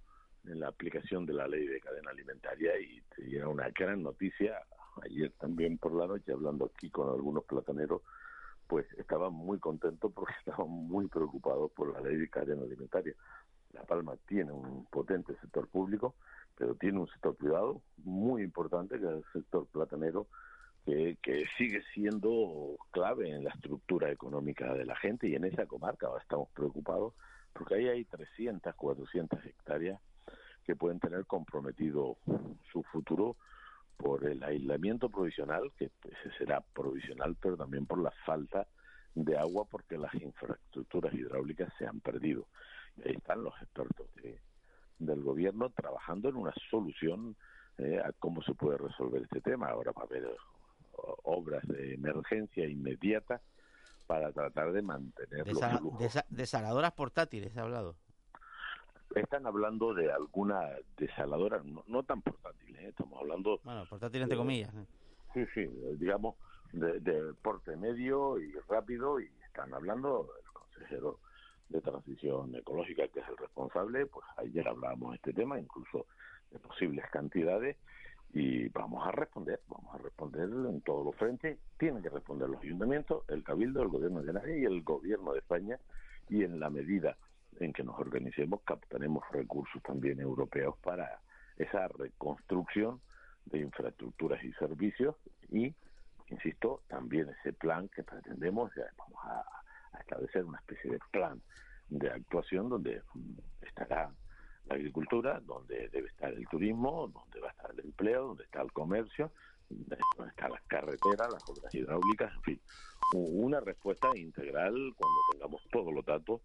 en la aplicación de la ley de cadena alimentaria y era una gran noticia ayer también por la noche hablando aquí con algunos plataneros, pues estaban muy contentos porque estaban muy preocupados por la ley de cadena alimentaria. La Palma tiene un potente sector público, pero tiene un sector privado muy importante, que es el sector platanero, que, sigue siendo clave en la estructura económica de la gente y en esa comarca estamos preocupados porque ahí hay 300, 400 hectáreas que pueden tener comprometido su futuro por el aislamiento provisional, que será provisional, pero también por la falta de agua porque las infraestructuras hidráulicas se han perdido. Y ahí están los expertos del gobierno trabajando en una solución eh, a cómo se puede resolver este tema. Ahora va a haber obras de emergencia inmediata para tratar de mantener los desaladoras portátiles, he hablado. Están hablando de alguna desaladora, no, tan portátil, ¿eh? estamos hablando... Bueno, portátil entre comillas. ¿eh? Sí, sí, digamos, de, porte medio y rápido, y están hablando el consejero de transición ecológica, que es el responsable, pues ayer hablábamos de este tema, incluso de posibles cantidades, y vamos a responder, vamos a responder en todos los frentes, tienen que responder los ayuntamientos, el Cabildo, el Gobierno de Canarias y el Gobierno de España, y en la medida en que nos organicemos captaremos recursos también europeos para esa reconstrucción de infraestructuras y servicios. Y, insisto, también ese plan que pretendemos, vamos a, establecer una especie de plan de actuación donde estará la agricultura, donde debe estar el turismo, donde va a estar el empleo, donde está el comercio, donde están las carreteras, las obras hidráulicas, en fin, una respuesta integral cuando tengamos todos los datos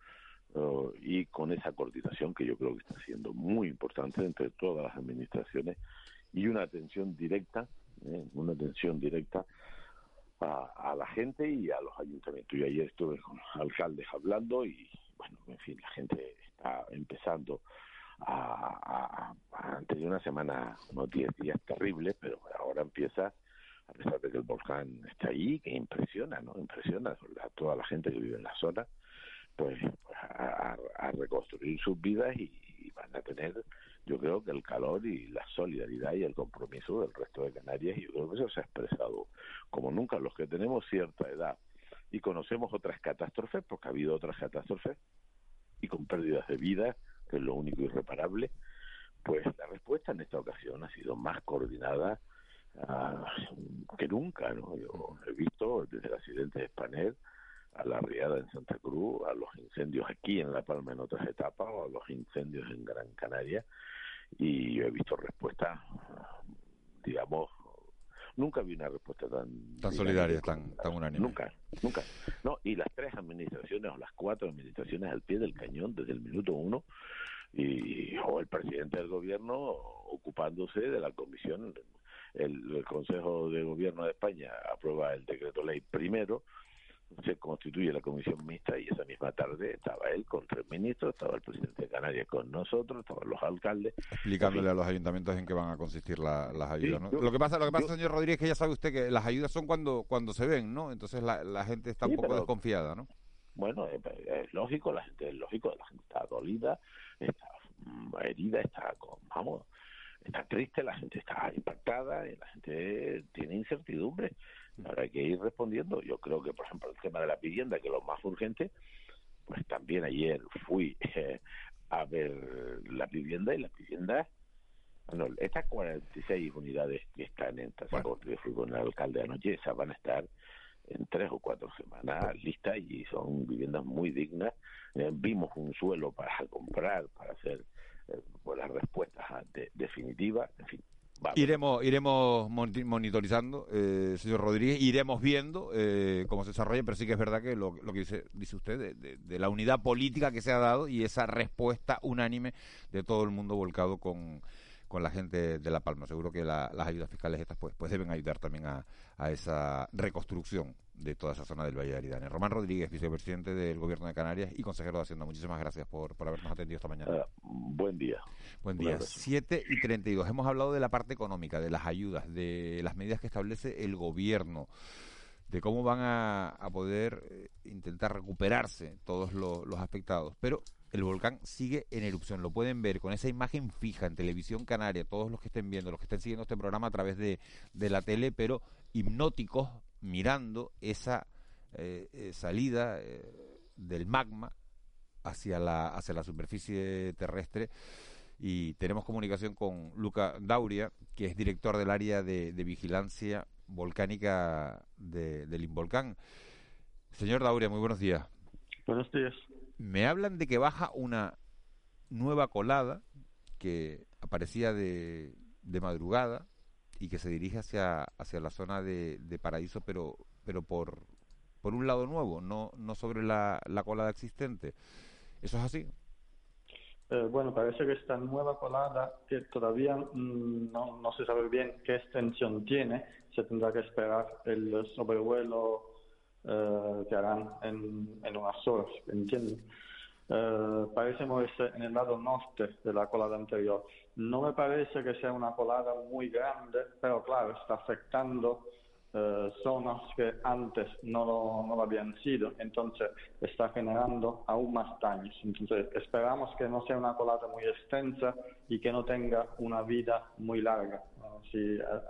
uh, y con esa coordinación que yo creo que está siendo muy importante entre todas las administraciones y una atención directa, ¿eh? una atención directa a, a, la gente y a los ayuntamientos. Yo ayer estuve con alcaldes hablando y, bueno, en fin, la gente está empezando a, a, tenido una semana, unos 10 días terribles, pero ahora empieza, a pesar de que el volcán está ahí, que impresiona, ¿no? Impresiona a toda la gente que vive en la zona, pues, a, a, reconstruir sus vidas y, van a tener, yo creo que el calor y la solidaridad y el compromiso del resto de Canarias, y yo creo que eso se ha expresado como nunca. Los que tenemos cierta edad y conocemos otras catástrofes, porque ha habido otras catástrofes, y con pérdidas de vida, es lo único irreparable, pues la respuesta en esta ocasión ha sido más coordinada uh, que nunca. ¿no? He visto desde el accidente de Spanel a la riada en Santa Cruz, a los incendios aquí en La Palma en otras etapas, o a los incendios en Gran Canaria, y yo he visto respuestas, digamos, nunca vi una respuesta tan tan solidaria, tan, tan unánime. Nunca, nunca. No, y las tres administraciones o las cuatro administraciones al pie del cañón desde el minuto uno y o el presidente del gobierno ocupándose de la comisión el, el Consejo de Gobierno de España aprueba el decreto ley primero se constituye la comisión mixta y esa misma tarde estaba él con tres ministros, estaba el presidente de Canarias con nosotros, estaban los alcaldes. Explicándole a los ayuntamientos en qué van a consistir las ayudas. ¿no? lo que pasa, lo que pasa señor Rodríguez, que ya sabe usted que las ayudas son cuando cuando se ven, ¿no? Entonces la, la gente está un poco desconfiada, ¿no? Bueno, es, es, lógico, la gente es lógico, la gente está dolida, está herida, está con, vamos, está triste, la gente está impactada, y la gente tiene incertidumbre. Ahora hay que ir respondiendo. Yo creo que, por ejemplo, el tema de la vivienda, que es lo más urgente, pues también ayer fui eh, a ver la vivienda y la vivienda, bueno, estas 46 unidades que están en Tazacorte, que fui con el alcalde anoche, esas van a estar en tres o cuatro semanas listas y son viviendas muy dignas. Eh, vimos un suelo para comprar, para hacer eh, pues las respuestas de, definitivas, en fin. Iremos, iremos monitorizando, eh, señor Rodríguez, iremos viendo eh, cómo se desarrolla, pero sí que es verdad que lo, lo que dice, dice usted, de, de, la unidad política que se ha dado y esa respuesta unánime de todo el mundo volcado con, con la gente de La Palma. Seguro que la, las ayudas fiscales estas pues, pues deben ayudar también a, a, esa reconstrucción de toda esa zona del Valle de Aridane. Román Rodríguez, vicepresidente del Gobierno de Canarias y consejero de Hacienda. Muchísimas gracias por, por habernos atendido esta mañana. Uh, buen día. Buen día. 7 y 32. Hemos hablado de la parte económica, de las ayudas, de las medidas que establece el Gobierno de cómo van a, a poder eh, intentar recuperarse todos los afectados. Pero el volcán sigue en erupción. Lo pueden ver con esa imagen fija en televisión canaria, todos los que estén viendo, los que estén siguiendo este programa a través de, de la tele, pero hipnóticos mirando esa eh, salida eh, del magma hacia la, hacia la superficie terrestre. Y tenemos comunicación con Luca Dauria, que es director del área de, de vigilancia volcánica de, del Involcán. Señor Dauria, muy buenos días. Buenos días me hablan de que baja una nueva colada que aparecía de, de madrugada y que se dirige hacia, hacia la zona de, de Paraíso, pero, pero por, por un lado nuevo, no, no sobre la, la colada existente. ¿Eso es así? Eh, bueno, parece que esta nueva colada, que todavía mmm, no, no se sabe bien qué extensión tiene, se tendrá que esperar el sobrevuelo eh, que harán en, unas horas, ¿entienden? Eh, parece moverse en el lado norte de la colada anterior. No me parece que sea una colada muy grande, pero claro, está afectando eh, zonas que antes no lo, no lo habían sido, entonces está generando aún más daños. Entonces esperamos que no sea una colada muy extensa y que no tenga una vida muy larga,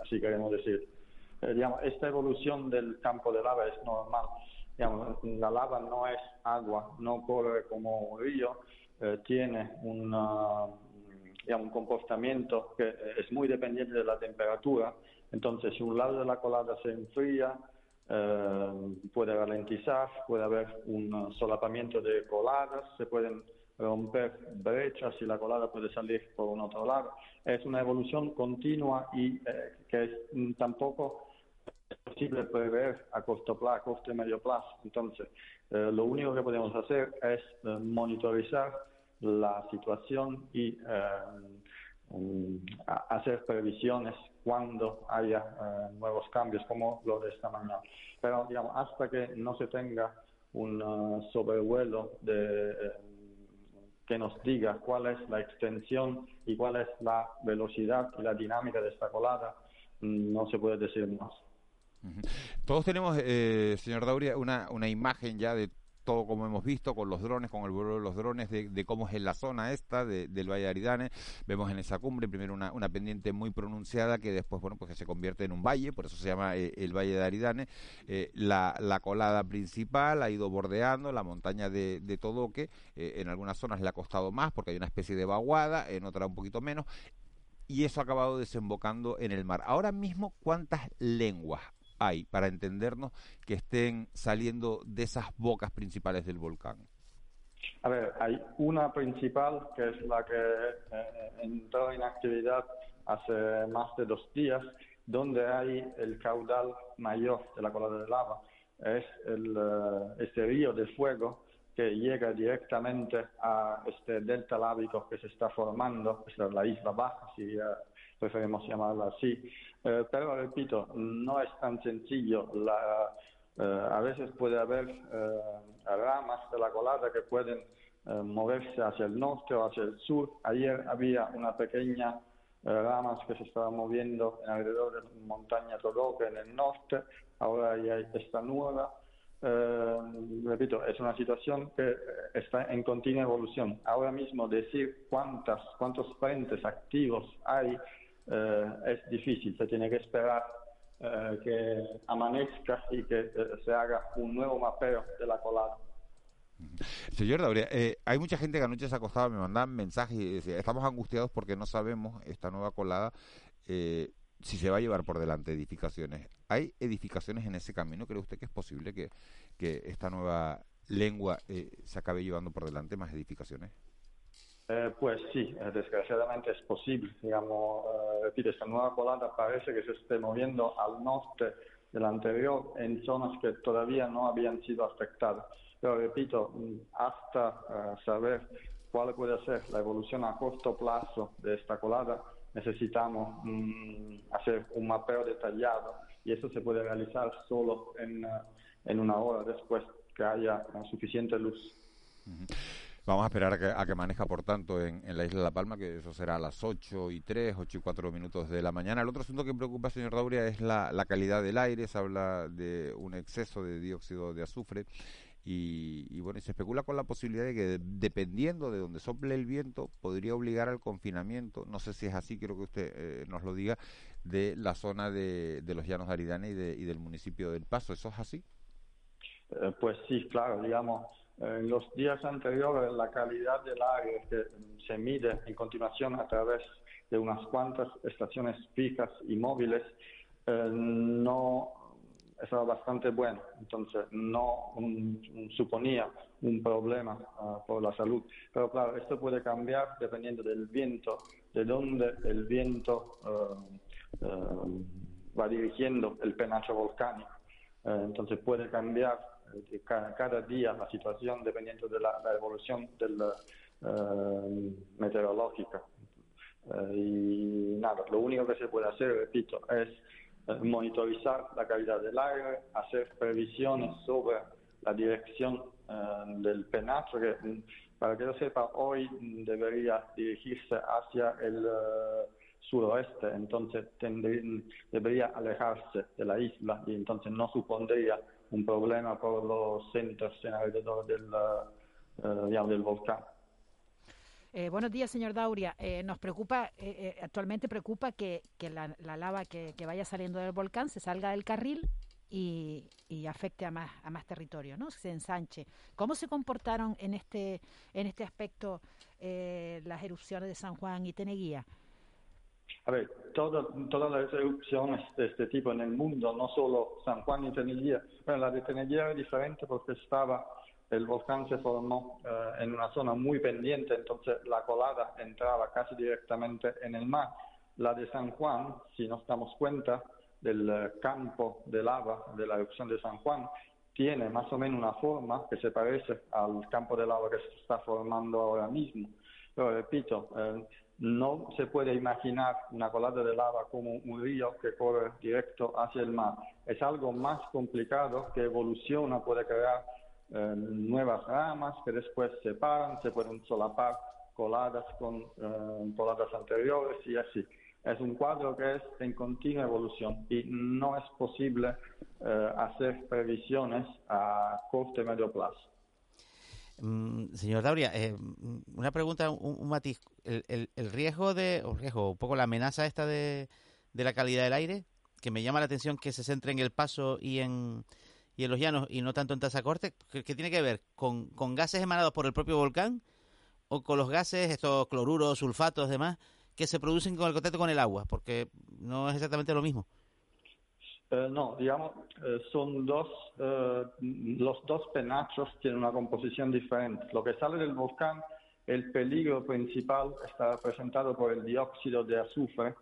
así queremos decir. Eh, esta evolución del campo de lava es normal. La lava no es agua, no corre como un río, eh, tiene una, digamos, un comportamiento que es muy dependiente de la temperatura. Entonces, si un lado de la colada se enfría, eh, puede ralentizar, puede haber un solapamiento de coladas, se pueden romper brechas y la colada puede salir por un otro lado. Es una evolución continua y eh, que es, mm, tampoco es posible prever a corto plazo, a corto y medio plazo. Entonces, eh, lo único que podemos hacer es eh, monitorizar la situación y mm, hacer previsiones cuando haya nuevos cambios como lo de esta mañana. Pero, digamos, hasta que no se tenga un sobrevuelo de que nos diga cuál es la extensión y cuál es la velocidad y la dinámica de esta colada, mm, no se puede decir más. Todos tenemos, eh, señor Dauria, una, una imagen ya de todo como hemos visto con los drones, con el vuelo de los drones, de, cómo es la zona esta del Valle de Aridane. Vemos en esa cumbre primero una, pendiente muy pronunciada que después, bueno, pues se convierte en un valle, por eso se llama eh, el Valle de Aridane. Eh, la, la, colada principal ha ido bordeando la montaña de, de Todoque. Eh, en algunas zonas le ha costado más porque hay una especie de vaguada, en otras un poquito menos. Y eso ha acabado desembocando en el mar. Ahora mismo, ¿cuántas lenguas hay para entendernos que estén saliendo de esas bocas principales del volcán? A ver, hay una principal que es la que eh, entró en actividad hace más de dos días, donde hay el caudal mayor de la colada de lava. Es el, eh, este río de fuego que llega directamente a este delta lábico que se está formando, es la isla baja, si preferimos llamarla así. Eh, pero repito, no es tan sencillo. Eh, a veces puede haber eh, ramas de la colada que pueden moverse hacia el norte o hacia el sur. Ayer había una pequeña ramas que se estaba moviendo alrededor de la montaña Todoque en el norte. Ahora ya esta nueva. repito, es una situación que está en continua evolución. Ahora mismo decir cuántas, cuántos frentes activos hay eh, es difícil, se tiene que esperar eh, que amanezca y que eh, se haga un nuevo mapeo de la colada. Señor Dauria, hay mucha gente que anoche se acostaba, me mandaban mensajes y decía, estamos angustiados porque no sabemos esta nueva colada si se va a llevar por delante edificaciones. ¿Hay edificaciones en ese camino? ¿Cree usted que es posible que, que esta nueva lengua se acabe llevando por delante más edificaciones? Eh, pues sí, eh, desgraciadamente es posible. Digamos, eh, esta nueva colada parece que se esté moviendo al norte del anterior en zonas que todavía no habían sido afectadas. Pero repito, hasta saber cuál puede ser la evolución a corto plazo de esta colada, necesitamos mm, hacer un mapeo detallado y eso se puede realizar solo en, en una hora después que haya suficiente luz. Vamos a esperar a que, a que maneja, por tanto, en, la isla de La Palma, que eso será a las 8 y 3, 8 y 4 minutos de la mañana. El otro asunto que preocupa, señor Dauria, es la, calidad del aire. Se habla de un exceso de dióxido de azufre. Y, bueno, se especula con la posibilidad de que dependiendo de donde sople el viento, podría obligar al confinamiento, no sé si es así, quiero que usted eh, nos lo diga, de la zona de, los llanos de Aridane y, y del municipio del Paso. ¿Eso es así? Eh, pues sí, claro, digamos, en los días anteriores, la calidad del aire que se mide en continuación a través de unas cuantas estaciones fijas y móviles eh, no estaba bastante bueno, entonces no suponía un problema ah, por la salud. Pero claro, esto puede cambiar dependiendo del viento, de dónde el viento eh, eh, va dirigiendo el penacho volcánico. entonces puede cambiar cada, día la situación dependiendo de la, evolución del, eh, meteorológica. Eh, y nada, lo único que se puede hacer, repito, es eh, monitorizar la calidad del aire, hacer previsiones sobre la dirección del penacho, que para que lo sepa, hoy debería dirigirse hacia el suroeste, entonces debería alejarse de la isla y entonces no supondría un problema por los centros en alrededor del, uh, del volcán. Eh, buenos días, señor Dauria. Eh, nos preocupa, eh, actualmente preocupa que, que la, lava que, que, vaya saliendo del volcán se salga del carril y, y, afecte a más, a más territorio, ¿no? Se ensanche. ¿Cómo se comportaron en este, en este aspecto las erupciones de San Juan y Teneguía? A ver, todas las erupciones de este tipo en el mundo, no solo San Juan y Teneguía, la de Teneguía era diferente porque estaba el volcán se formó eh, en una zona muy pendiente, entonces la colada entraba casi directamente en el mar. La de San Juan, si nos damos cuenta del eh, campo de lava de la erupción de San Juan, tiene más o menos una forma que se parece al campo de lava que se está formando ahora mismo. Pero repito, eh, no se puede imaginar una colada de lava como un río que corre directo hacia el mar. Es algo más complicado que evoluciona, puede crear eh, nuevas ramas que después se separan, se pueden solapar coladas con eh, coladas anteriores y así. Es un cuadro que es en continua evolución y no es posible eh, hacer previsiones a corto y medio plazo. Mm, señor Dauria, eh, una pregunta, un, matiz. El, el, riesgo de, o riesgo, un poco la amenaza esta de, de, la calidad del aire, que me llama la atención que se centre en el paso y en, y en los llanos y no tanto en Tazacorte, ¿qué, qué tiene que ver? ¿Con, ¿Con gases emanados por el propio volcán o con los gases, estos cloruros, sulfatos, demás, que se producen con el contacto con el agua? Porque no es exactamente lo mismo. Eh, no, digamos, eh, son dos, eh, los dos penachos tienen una composición diferente. Lo que sale del volcán, el peligro principal está representado por el dióxido de azufre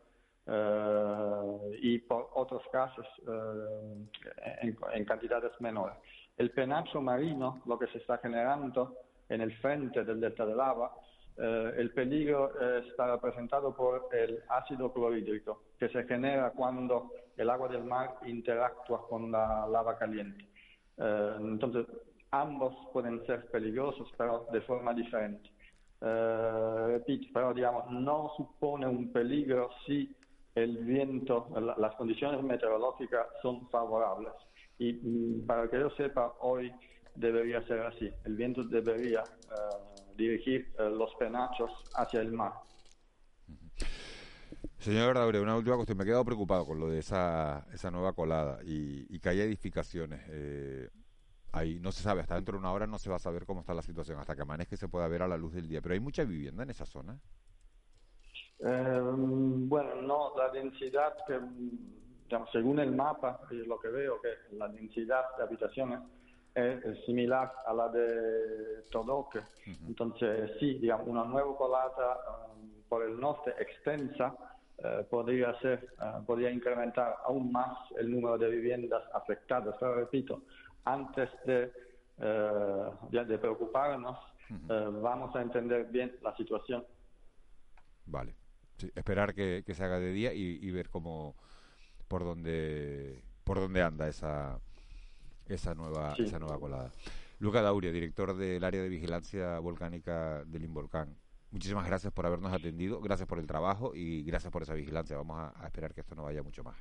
y por otros gases en, cantidades menores. El penacho marino, lo que se está generando en el frente del delta de lava, el peligro está representado por el ácido clorhídrico, que se genera cuando el agua del mar interactúa con la lava caliente. Eh, entonces, ambos pueden ser peligrosos, pero de forma diferente. Eh, repito, pero digamos, no supone un peligro si el viento, las condiciones meteorológicas son favorables. Y mm, para que yo sepa, hoy debería ser así. El viento debería eh, dirigir los penachos hacia el mar. Señor Daure, una última cuestión. Me he quedado preocupado con lo de esa, esa nueva colada y, que hay edificaciones. Eh, ahí no se sabe, hasta dentro de una hora no se va a saber cómo está la situación, hasta que amanezca y se pueda ver a la luz del día. Pero hay mucha vivienda en esa zona. Eh, bueno, no, la densidad que, según el mapa y lo que veo, que la densidad de habitaciones es, similar a la de Todoque. Entonces, sí, digamos, una nueva colada um, por el norte extensa eh, podría ser, eh, podría incrementar aún más el número de viviendas afectadas. Pero repito, antes de, eh, de preocuparnos, vamos a entender bien la situación. Vale. esperar que, se haga de día y, ver cómo por dónde por dónde anda esa esa nueva esa nueva colada. Luca Dauria, director del área de vigilancia volcánica del Involcán. Muchísimas gracias por habernos atendido, gracias por el trabajo y gracias por esa vigilancia. Vamos a, esperar que esto no vaya mucho más.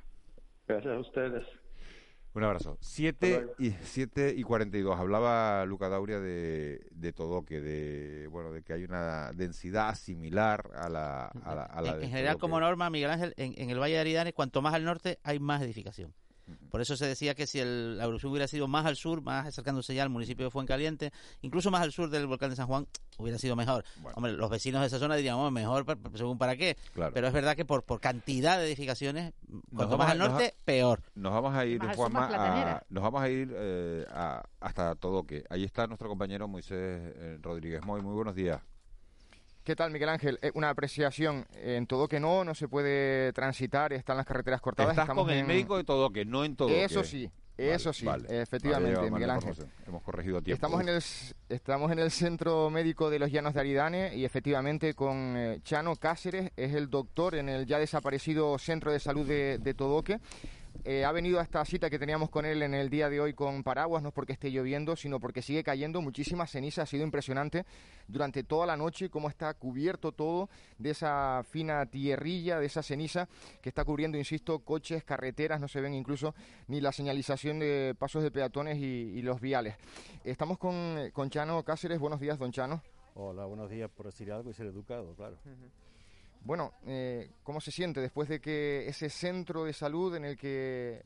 Gracias a ustedes. Un abrazo. 7 y, siete y 42. Hablaba Luca Dauria de, de todo, que de, bueno, de que hay una densidad similar a la, a la, En, general, como norma, Miguel Ángel, en, en, el Valle de Aridane, cuanto más al norte hay más edificación. Por eso se decía que si el, la erupción hubiera sido más al sur, más acercándose ya al municipio de Fuencaliente, incluso más al sur del volcán de San Juan, hubiera sido mejor. Hombre, los vecinos de esa zona dirían, oh, mejor según para qué. Pero es verdad que por, por cantidad de edificaciones, cuanto más al norte, peor. Nos vamos a ir, Juanma, nos vamos a ir eh, hasta todo que Ahí está nuestro compañero Moisés eh, Rodríguez. Muy, muy buenos días. ¿Qué tal, Miguel Ángel? Eh, una apreciación. En todo que no, no se puede transitar, están las carreteras cortadas. Estás Estamos con el médico de todo que, no en todo Eso sí, eso sí, efectivamente, Miguel Ángel. Hemos corregido tiempo. Estamos en, el, estamos en el Centro Médico de los Llanos de Aridane y efectivamente con eh, Chano Cáceres, es el doctor en el ya desaparecido Centro de Salud de, de Todoque. Eh, ha venido a esta cita que teníamos con él en el día de hoy con paraguas, no es porque esté lloviendo, sino porque sigue cayendo muchísima ceniza. Ha sido impresionante durante toda la noche cómo está cubierto todo de esa fina tierrilla, de esa ceniza que está cubriendo, insisto, coches, carreteras, no se ven incluso ni la señalización de pasos de peatones y, los viales. Estamos con, con, Chano Cáceres. Buenos días, don Chano. Hola, buenos días por decir algo y ser educado, claro. Bueno, eh, ¿cómo se siente después de que ese centro de salud en el que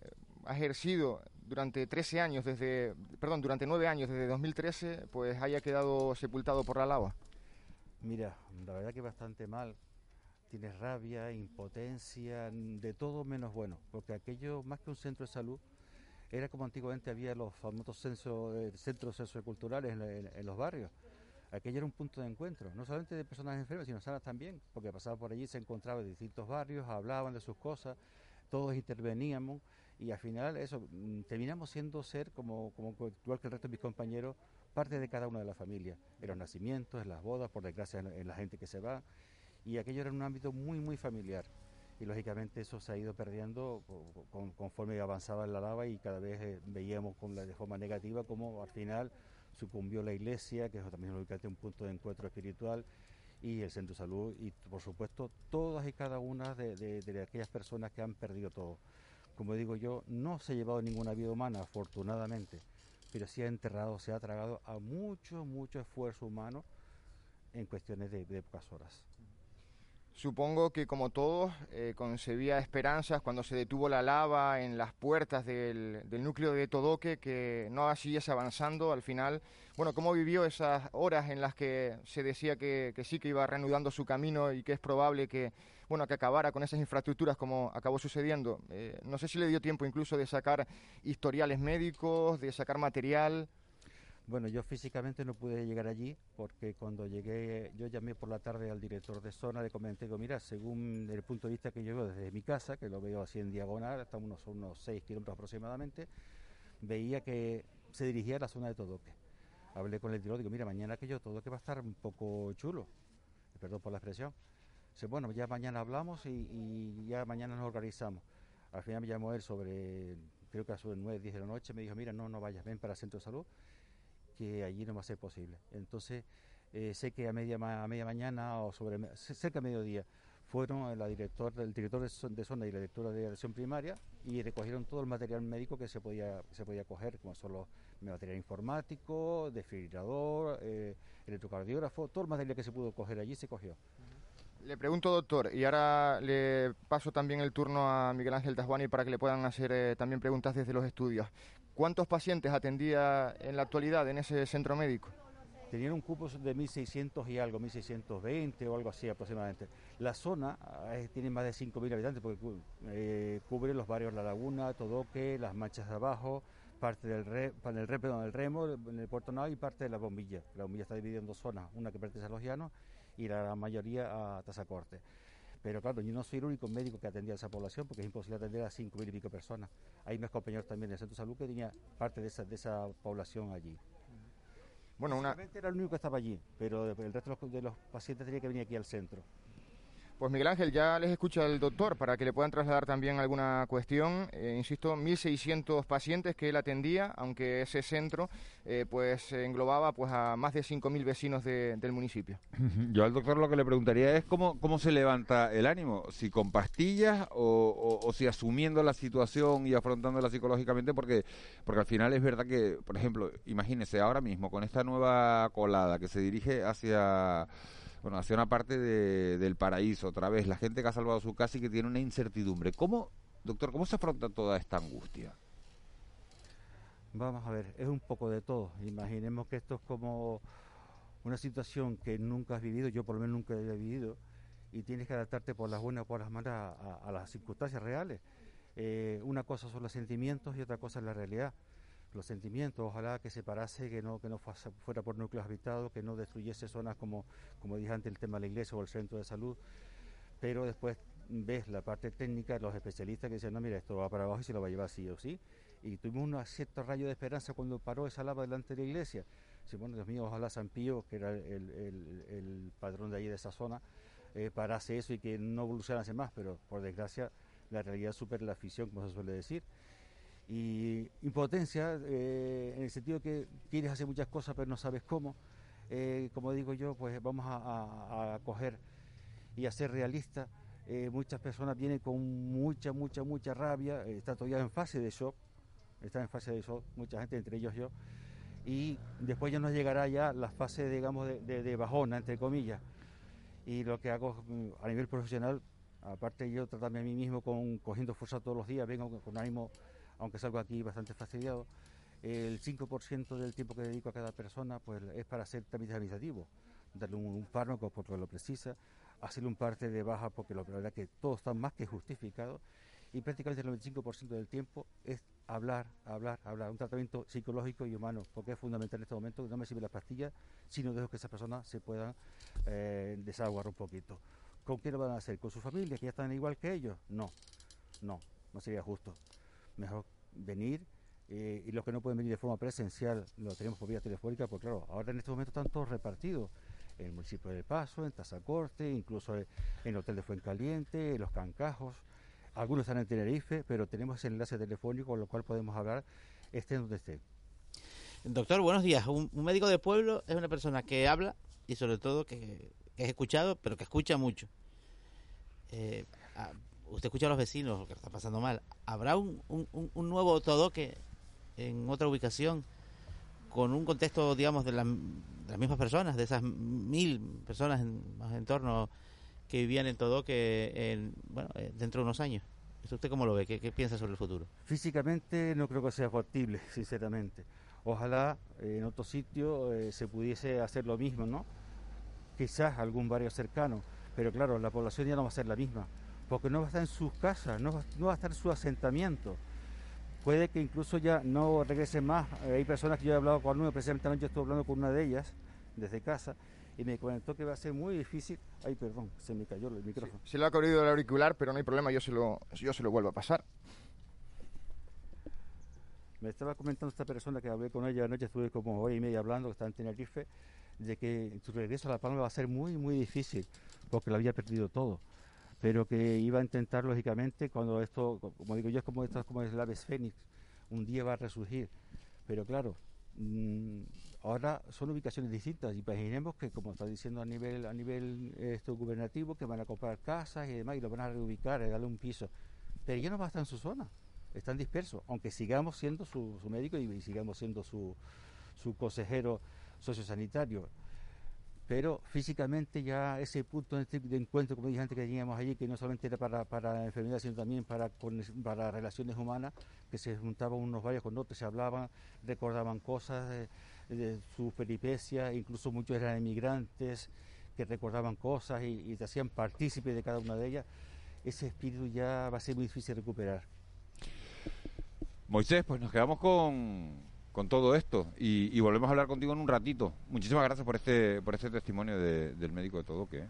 ha ejercido durante 13 años, desde, perdón, durante 9 años, desde 2013, pues haya quedado sepultado por la lava? Mira, la verdad que bastante mal. Tienes rabia, impotencia, de todo menos bueno, porque aquello, más que un centro de salud, era como antiguamente había los famosos eh, centros en, en- en los barrios. Aquello era un punto de encuentro, no solamente de personas enfermas, sino sanas también, porque pasaban por allí, se encontraban en distintos barrios, hablaban de sus cosas, todos interveníamos y al final eso, mm, terminamos siendo ser, como, como igual que el resto de mis compañeros, parte de cada una de las familias, en los nacimientos, en las bodas, por desgracia en, en la gente que se va, y aquello era un ámbito muy, muy familiar. Y lógicamente eso se ha ido perdiendo co- con- conforme avanzaba la lava y cada vez eh, veíamos con la, de forma negativa como al final sucumbió la iglesia, que es también un punto de encuentro espiritual, y el centro de salud, y por supuesto todas y cada una de, de- de aquellas personas que han perdido todo. Como digo yo, no se ha llevado ninguna vida humana, afortunadamente, pero sí ha enterrado, se ha tragado a mucho, mucho esfuerzo humano en cuestiones de, de pocas horas. Supongo que como todos eh, concebía esperanzas cuando se detuvo la lava en las puertas del, del núcleo de Todoque, que no siguiese avanzando al final. Bueno, ¿cómo vivió esas horas en las que se decía que, que sí, que iba reanudando su camino y que es probable que, bueno, que acabara con esas infraestructuras como acabó sucediendo? Eh, no sé si le dio tiempo incluso de sacar historiales médicos, de sacar material. Bueno, yo físicamente no pude llegar allí porque cuando llegué, yo llamé por la tarde al director de zona, le comenté, digo, mira, según el punto de vista que yo veo desde mi casa, que lo veo así en diagonal, hasta unos, unos 6 kilómetros aproximadamente, veía que se dirigía a la zona de Todoque. Hablé con el director, digo, mira, mañana que yo Todoque va a estar un poco chulo, perdón por la expresión. Dice, bueno, ya mañana hablamos y, y ya mañana nos organizamos. Al final me llamó él sobre, creo que a las 9, 10 de la noche, me dijo, mira, no, no vayas, ven para el centro de salud que allí no va a ser posible. Entonces, eh, sé que a media, mañana o sobre cerca de mediodía fueron la director, el director de, zo- de zona y la directora de atención primaria y recogieron todo el material médico que se podía, se podía coger, como son los material informático, desfibrilador, eh, electrocardiógrafo, todo el material que se pudo coger allí se cogió. Le pregunto, doctor, y ahora le paso también el turno a Miguel Ángel Tasguani para que le puedan hacer eh, también preguntas desde los estudios. ¿Cuántos pacientes atendía en la actualidad en ese centro médico? Tenían un cupo de 1.600 y algo, 1.620 o algo así aproximadamente. La zona eh, tiene más de 5.000 habitantes porque eh, cubre los barrios La Laguna, Todoque, Las Manchas de Abajo, parte del, re, el, re, perdón, el Remo, en el Puerto Nao y parte de la Bombilla. La Bombilla está dividida en dos zonas, una que pertenece a los llanos y la mayoría a Tazacorte. Pero claro, yo no soy el único médico que atendía a esa población porque es imposible atender a 5.000 y pico personas. Hay más compañeros también del centro de salud que tenía parte de esa, de esa población allí. Bueno, una... Era el único que estaba allí, pero el resto de los, de los pacientes tenía que venir aquí al centro. Pues Miguel Ángel, ya les escucha el doctor para que le puedan trasladar también alguna cuestión. Eh, insisto, 1.600 pacientes que él atendía, aunque ese centro eh, pues englobaba pues a más de 5.000 vecinos de- del municipio. Yo al doctor lo que le preguntaría es cómo, cómo se levanta el ánimo, si con pastillas o si asumiendo la situación y afrontándola psicológicamente, porque, porque al final es verdad que, por ejemplo, imagínese ahora mismo con esta nueva colada que se dirige hacia, bueno, hacia una de- del paraíso, otra vez, la gente que ha salvado su casa y que tiene una incertidumbre. ¿Cómo, doctor, cómo se afronta toda esta angustia? Vamos a ver, es un poco de todo. Imaginemos que esto es como una situación que nunca has vivido, yo por lo menos nunca he vivido, y tienes que adaptarte por las buenas o por las malas a, a las circunstancias reales. Eh, una cosa son los sentimientos y otra cosa es la realidad. Los sentimientos, ojalá que se parase, que no, que no fuera por núcleos habitados, que no destruyese zonas como, como dije antes, el tema de la iglesia o el centro de salud, pero después ves la parte técnica, los especialistas que dicen, no, mira, esto va para abajo y se lo va a llevar sí o sí. Y tuvimos un cierto rayo de esperanza cuando paró esa lava delante de la iglesia. Dice, bueno, Dios mío, ojalá San Pío, que era el, el- el padrón de allí de esa zona, eh, parase eso y que no evolucionase más, pero por desgracia la realidad supera la ficción, como se suele decir. Y impotencia, eh, en el sentido que quieres hacer muchas cosas pero no sabes cómo. Eh, como digo yo, pues vamos a, a- a coger y a ser realistas. Eh, muchas personas vienen con mucha, mucha, mucha rabia, eh, está todavía en fase de shock, está en fase de shock, mucha gente, entre ellos yo, y después ya nos llegará ya la fase, digamos, de, de- de bajona, entre comillas. Y lo que hago mm, a nivel profesional, aparte yo tratarme a mí mismo con cogiendo fuerza todos los días, vengo con, con ánimo, aunque salgo aquí bastante fastidiado, el 5% del tiempo que dedico a cada persona pues es para hacer trámites administrativos, darle un, un fármaco porque lo precisa, hacerle un parte de baja porque la verdad que todo está más que justificado y prácticamente el 95% del tiempo es hablar, hablar, hablar, un tratamiento psicológico y humano, porque es fundamental en este momento, no me sirve la pastilla, sino dejo que esas personas se puedan eh, desaguar un poquito. ¿Con qué lo van a hacer? ¿Con su familia, que ya están igual que ellos? No, no, no sería justo. Mejor venir eh, y los que no pueden venir de forma presencial lo tenemos por vía telefónica, porque claro, ahora en este momento están todos repartidos en el municipio de Paso, en Tazacorte, incluso en el hotel de Fuencaliente, en los Cancajos. Algunos están en Tenerife, pero tenemos el enlace telefónico con lo cual podemos hablar estén donde estén. Doctor, buenos días. Un, médico de pueblo es una persona que habla y sobre todo que, es escuchado, pero que escucha mucho. Eh, usted escucha a los vecinos, lo que está pasando mal. ¿Habrá un, un, nuevo todoque en otra ubicación con un contexto, digamos, de, las mismas personas, de esas mil personas en, más en torno que vivían en Todoque en, bueno, eh, dentro de unos años? ¿Usted cómo lo ve? ¿Qué, piensa sobre el futuro? Físicamente no creo que sea factible, sinceramente. Ojalá eh, en otro sitio eh, se pudiese hacer lo mismo, ¿no? Quizás algún barrio cercano, pero claro, la población ya no va a ser la misma porque no va a estar en sus casas, no va, no va a estar en su asentamiento. Puede que incluso ya no regrese más. Hay personas que yo he hablado con uno, precisamente anoche estuve hablando con una de ellas desde casa y me comentó que va a ser muy difícil. Ay, perdón, se me cayó el micrófono. se le ha corrido el auricular, pero no hay problema, yo se lo, yo se lo vuelvo a pasar. Me estaba comentando esta persona que hablé con ella anoche, estuve como hoy y media hablando, que está en Tenerife, de que su regreso a La Palma va a ser muy, muy difícil, porque lo había perdido todo pero que iba a intentar lógicamente cuando esto, como digo yo, es como esto como es el aves fénix, un día va a resurgir. Pero claro, mm, ahora son ubicaciones distintas. Imaginemos que, como está diciendo a nivel a nivel esto gubernativo, que van a comprar casas y demás y lo van a reubicar, y darle un piso. Pero ya no va a estar en su zona, están dispersos, aunque sigamos siendo su, médico y, sigamos siendo su, su consejero sociosanitario pero físicamente ya ese punto de encuentro, como dije antes, que teníamos allí, que no solamente era para, para enfermedades, sino también para, para relaciones humanas, que se juntaban unos varios con otros, se hablaban, recordaban cosas de, sus peripecias, incluso muchos eran emigrantes que recordaban cosas y, y te hacían partícipe de cada una de ellas, ese espíritu ya va a ser muy difícil de recuperar. Moisés, pues nos quedamos con, con todo esto. Y, volvemos a hablar contigo en un ratito. Muchísimas gracias por este por este testimonio del médico de todo que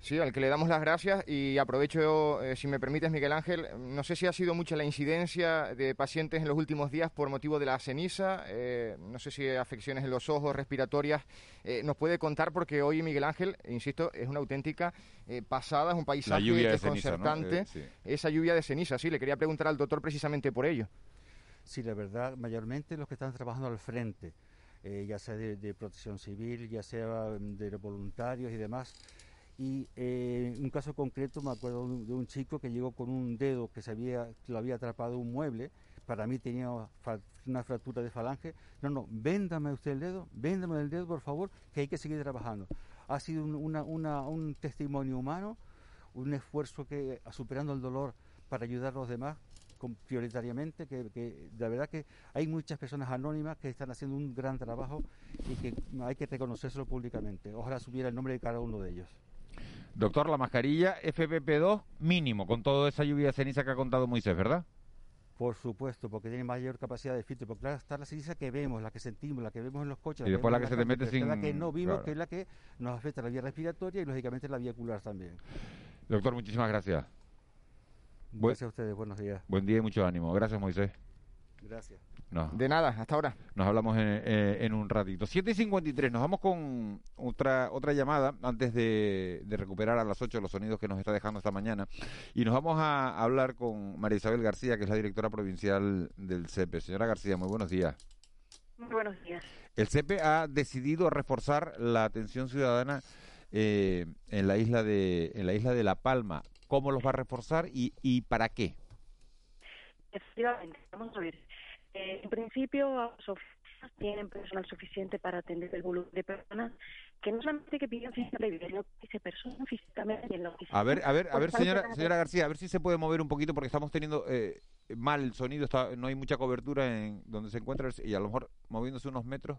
Sí, al que le damos las gracias y aprovecho, eh, si me permites, Miguel Ángel, no sé si ha sido mucha la incidencia de pacientes en los últimos días por motivo de la ceniza, eh, no sé si afecciones en los ojos, respiratorias, eh, nos puede contar porque hoy Miguel Ángel, insisto, es una auténtica pasada, es un paisaje desconcertante, esa lluvia de ceniza, sí, le quería preguntar al doctor precisamente por ello. Sí, la verdad, mayormente los que están trabajando al frente, eh, ya sea de, protección civil, ya sea de voluntarios y demás. Y eh, un caso concreto me acuerdo de un chico que llegó con un dedo que se había, lo había atrapado un mueble, para mí tenía una fractura de falange. No, no, véndame usted el dedo, véndame el dedo, por favor, que hay que seguir trabajando. Ha sido un testimonio humano, un esfuerzo que, superando el dolor para ayudar a los demás, prioritariamente, que, que la verdad que hay muchas personas anónimas que están haciendo un gran trabajo y que hay que reconocérselo públicamente. Ojalá subiera el nombre de cada uno de ellos. Doctor, la mascarilla FPP2 mínimo, con toda esa lluvia de ceniza que ha contado Moisés, ¿verdad? Por supuesto, porque tiene mayor capacidad de filtro. Porque claro, está la ceniza que vemos, la que sentimos, la que vemos en los coches. Y después la que, se te mete sin... La que no vimos, que es la que nos afecta la vía respiratoria y lógicamente la vía ocular también. Doctor, muchísimas gracias. Gracias a ustedes, buenos días. Buen día y mucho ánimo. Gracias, Moisés. Gracias. De nada, hasta ahora. Nos hablamos eh, en, un ratito. 7 y 53, nos vamos con otra otra llamada antes de, recuperar a las 8 los sonidos que nos está dejando esta mañana. Y nos vamos a hablar con María Isabel García, que es la directora provincial del CEPE. Señora García, muy buenos días. Muy buenos días. El CEPE ha decidido reforzar la atención ciudadana eh, en la isla de en la isla de La Palma cómo los va a reforzar y, y para qué. Efectivamente, vamos a ver. Eh, en principio, las oficinas tienen personal suficiente para atender el volumen de personas que no solamente que piden física sino que se personas físicamente en la oficina. A ver, a ver, a ver, señora, señora García, a ver si se puede mover un poquito porque estamos teniendo eh, mal el sonido, está, no hay mucha cobertura en donde se encuentra y a lo mejor moviéndose unos metros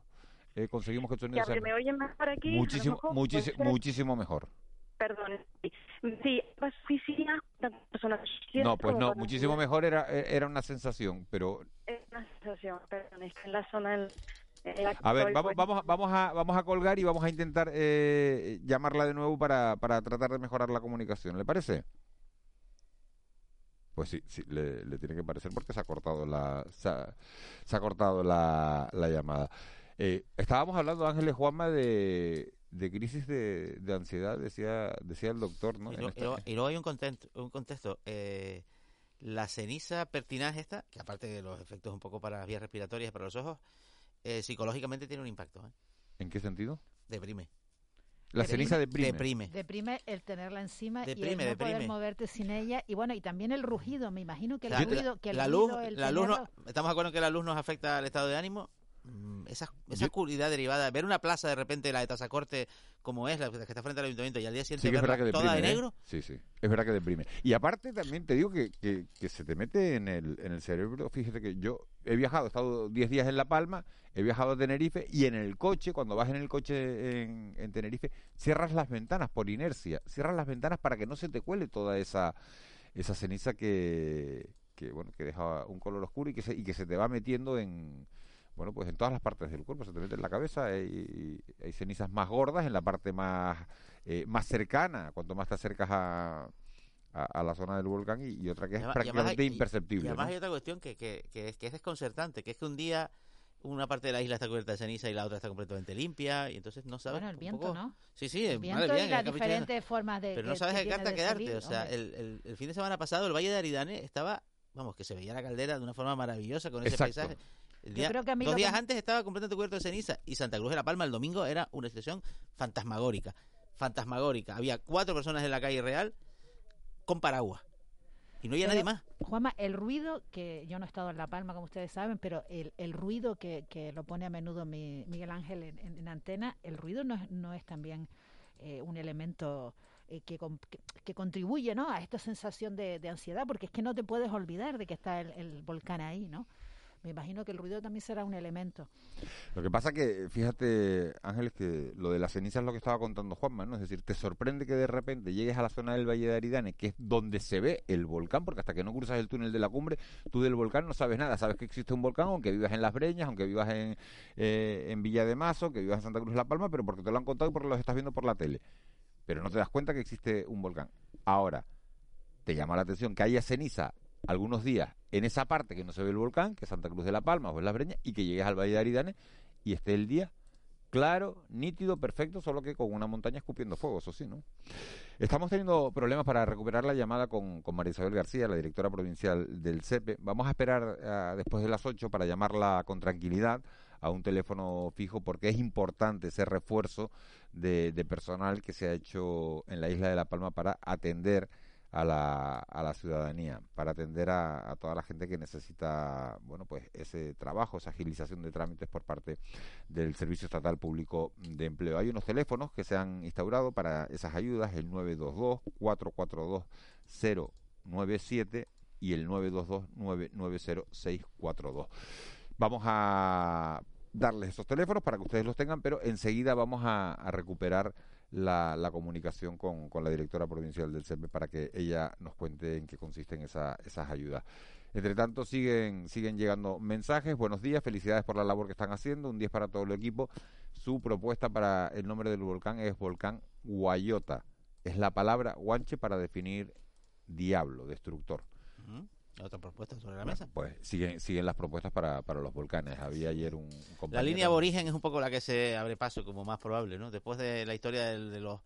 eh, conseguimos que el sonido sea... me oyen mejor aquí? Muchísimo, muchísimo, muchísimo mejor. Perdón, sí, oficina, tantas personas. No, pues no, muchísimo mejor era, era una sensación, pero... Es una sensación, perdón, es que en la zona... En, en la que A ver, vamos, pues, vamos, vamos, a, vamos a colgar y vamos a intentar eh, llamarla de nuevo para, para tratar de mejorar la comunicación. ¿Le parece? Pues sí, sí le, le tiene que parecer porque se ha cortado la, se ha, se ha cortado la, la llamada. Eh, estábamos hablando, Ángeles Juanma, de, de crisis de, de ansiedad, decía, decía el doctor, ¿no? Y, En lo- esta- y luego, y luego hay un contexto. Un contexto eh, la ceniza pertinaz esta, que aparte de los efectos un poco para las vías respiratorias para los ojos, eh, psicológicamente tiene un impacto. ¿eh? ¿En qué sentido? Deprime. La ceniza deprime. Deprime. Deprime el tenerla encima Deprime, y el no poder moverte sin ella. Y bueno, y también el rugido. Me imagino que el La- ruido, que el la luz, el la luz no- estamos de acuerdo en que la luz nos afecta al estado de ánimo. Mm, Esa, esa derivada, ver una plaza de repente, la de Tazacorte, como es, la que está frente al ayuntamiento, y al día siguiente Sí que es verla verdad que toda deprime. de ¿eh? negro, Sí, sí. Es verdad que deprime. Y aparte también te digo que, que, que se te mete en el, en el cerebro. Fíjate que yo he viajado, he estado 10 días en La Palma, he viajado a Tenerife y en el coche, cuando vas en el coche en, en Tenerife, cierras las ventanas por inercia. Cierras las ventanas para que no se te cuele toda esa, esa ceniza que, que, bueno, que deja un color oscuro y que se, y que se te va metiendo en bueno, pues en todas las partes del cuerpo, se te mete en la cabeza, hay, hay cenizas más gordas en la parte más, eh, más cercana, cuanto más te acercas a, a, a la zona del volcán, y, y otra que es además- y prácticamente además imperceptible. Y además ¿no? hay otra cuestión que, que, que es, que es desconcertante, que es que un día una parte de la isla está cubierta de ceniza y la otra está completamente limpia, y entonces no sabes Bueno, el viento, poco- ¿no? Sí, sí, El viento mía, y las diferentes formas de Pero no sabes que de qué carta quedarte, salir, o sea, el, el, el fin de semana pasado el Valle de Aridane estaba, vamos, que se veía la caldera de una forma maravillosa con ese Exacto. paisaje. El Yo día- creo que a mí dos días que- antes estaba completamente cubierto de ceniza y Santa Cruz de la Palma el domingo era una situación fantasmagórica. Fantasmagórica. Había cuatro personas en la calle real con paraguas. Y no había Pero, nadie más. Juanma, el ruido que yo no he estado en La Palma, como ustedes saben, pero el, el ruido que, que lo pone a menudo mi- Miguel Ángel en, en- en antena, el ruido no es, no es también eh, un elemento eh, que, que, que contribuye ¿no? a esta sensación de, de ansiedad, porque es que no te puedes olvidar de que está el, el volcán ahí, ¿no? Me imagino que el ruido también será un elemento. Lo que pasa que, fíjate, Ángeles, que lo de la ceniza es lo que estaba contando Juanma, ¿no? Es decir, te sorprende que de repente llegues a la zona del Valle de Aridane, que es donde se ve el volcán, porque hasta que no cruzas el túnel de la cumbre, tú del volcán no sabes nada. Sabes que existe un volcán, aunque vivas en Las Breñas, aunque vivas en, eh, Villa de Mazo, que vivas en Santa Cruz de la Palma, pero porque te lo han contado y porque los estás viendo por la tele. Pero no te das cuenta que existe un volcán. Ahora, te llama la atención que haya ceniza algunos días en esa parte que no se ve el volcán, que es Santa Cruz de la Palma o en Las Breñas, y que llegues al Valle de Aridane y esté el día claro, nítido, perfecto, solo que con una montaña escupiendo fuego, eso sí, ¿no? Estamos teniendo problemas para recuperar la llamada con, con María Isabel García, la directora provincial del CEPE. Vamos a esperar ah, después de las 8 para llamarla con tranquilidad a un teléfono fijo porque es importante ese refuerzo de, de personal que se ha hecho en la isla de La Palma para atender a la, a la ciudadanía, para atender a, toda la gente que necesita, bueno, pues ese trabajo, esa agilización de trámites por parte del Servicio Estatal Público de Empleo. Hay unos teléfonos que se han instaurado para esas ayudas, el 922-442-097 y el 922-990-642. Vamos a darles esos teléfonos para que ustedes los tengan, pero enseguida vamos a recuperar la, la comunicación con, con la directora provincial del CEPE para que ella nos cuente en qué consisten esa- esas ayudas. Entre tanto, siguen, siguen llegando mensajes. Buenos días, felicidades por la labor que están haciendo. Un 10 para todo el equipo. Su propuesta para el nombre del volcán es Volcán Guayota. Es la palabra guanche para definir diablo, destructor. Otra propuesta sobre la Bueno, mesa. pues siguen, siguen las propuestas para, para los volcanes. Había ayer un, un La línea aborigen es un poco la que se abre paso como más probable, ¿no? Después de la historia del- de, los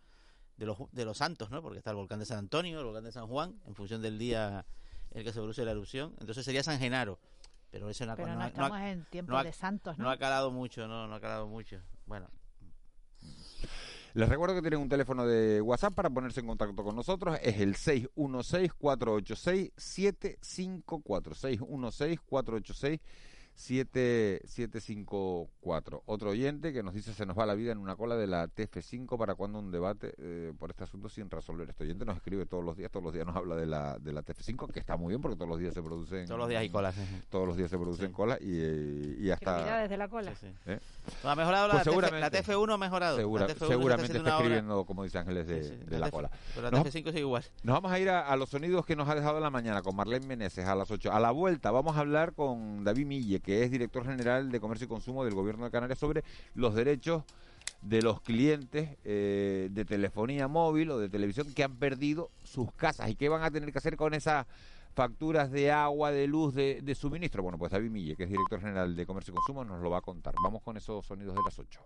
de los de los santos, ¿no? Porque está el volcán de San Antonio, el volcán de San Juan, en función del día en el que se produce la erupción. Entonces sería San Genaro. Pero eso no, ha- Pero no no estamos ha- en tiempo no ha- de santos, ¿no? No ha calado mucho, no, no ha calado mucho. Bueno, Les recuerdo que tienen un teléfono de WhatsApp para ponerse en contacto con nosotros. Es el 616-486-754. 7754. Otro oyente que nos dice se nos va la vida en una cola de la TF5 para cuando un debate eh, por este asunto sin resolver. Este oyente nos escribe todos los días, todos los días nos habla de la, de la TF5, que está muy bien porque todos los días se producen... Todos los días hay colas. Todos los días se producen colas y, eh, y hasta... desde la cola. ¿eh? Ha mejorado Pues la, TF, seguramente. la TF1 ha mejorado. Segura- La TF1 seguramente está, escribiendo, como dice Ángeles, de, Sí, sí, de la la TF cola. Pero la Nos- TF5 sigue igual. Nos vamos a ir a, a los sonidos que nos ha dejado la mañana con Marlene Meneses a las 8. A la vuelta vamos a hablar con David Mille, que es director general de Comercio y Consumo del Gobierno de Canarias, sobre los derechos de los clientes eh, de telefonía móvil o de televisión que han perdido sus casas y qué van a tener que hacer con esas facturas de agua, de luz, de, de suministro. Bueno, pues David Mille, que es director general de Comercio y Consumo, nos lo va a contar. Vamos con esos sonidos de las 8.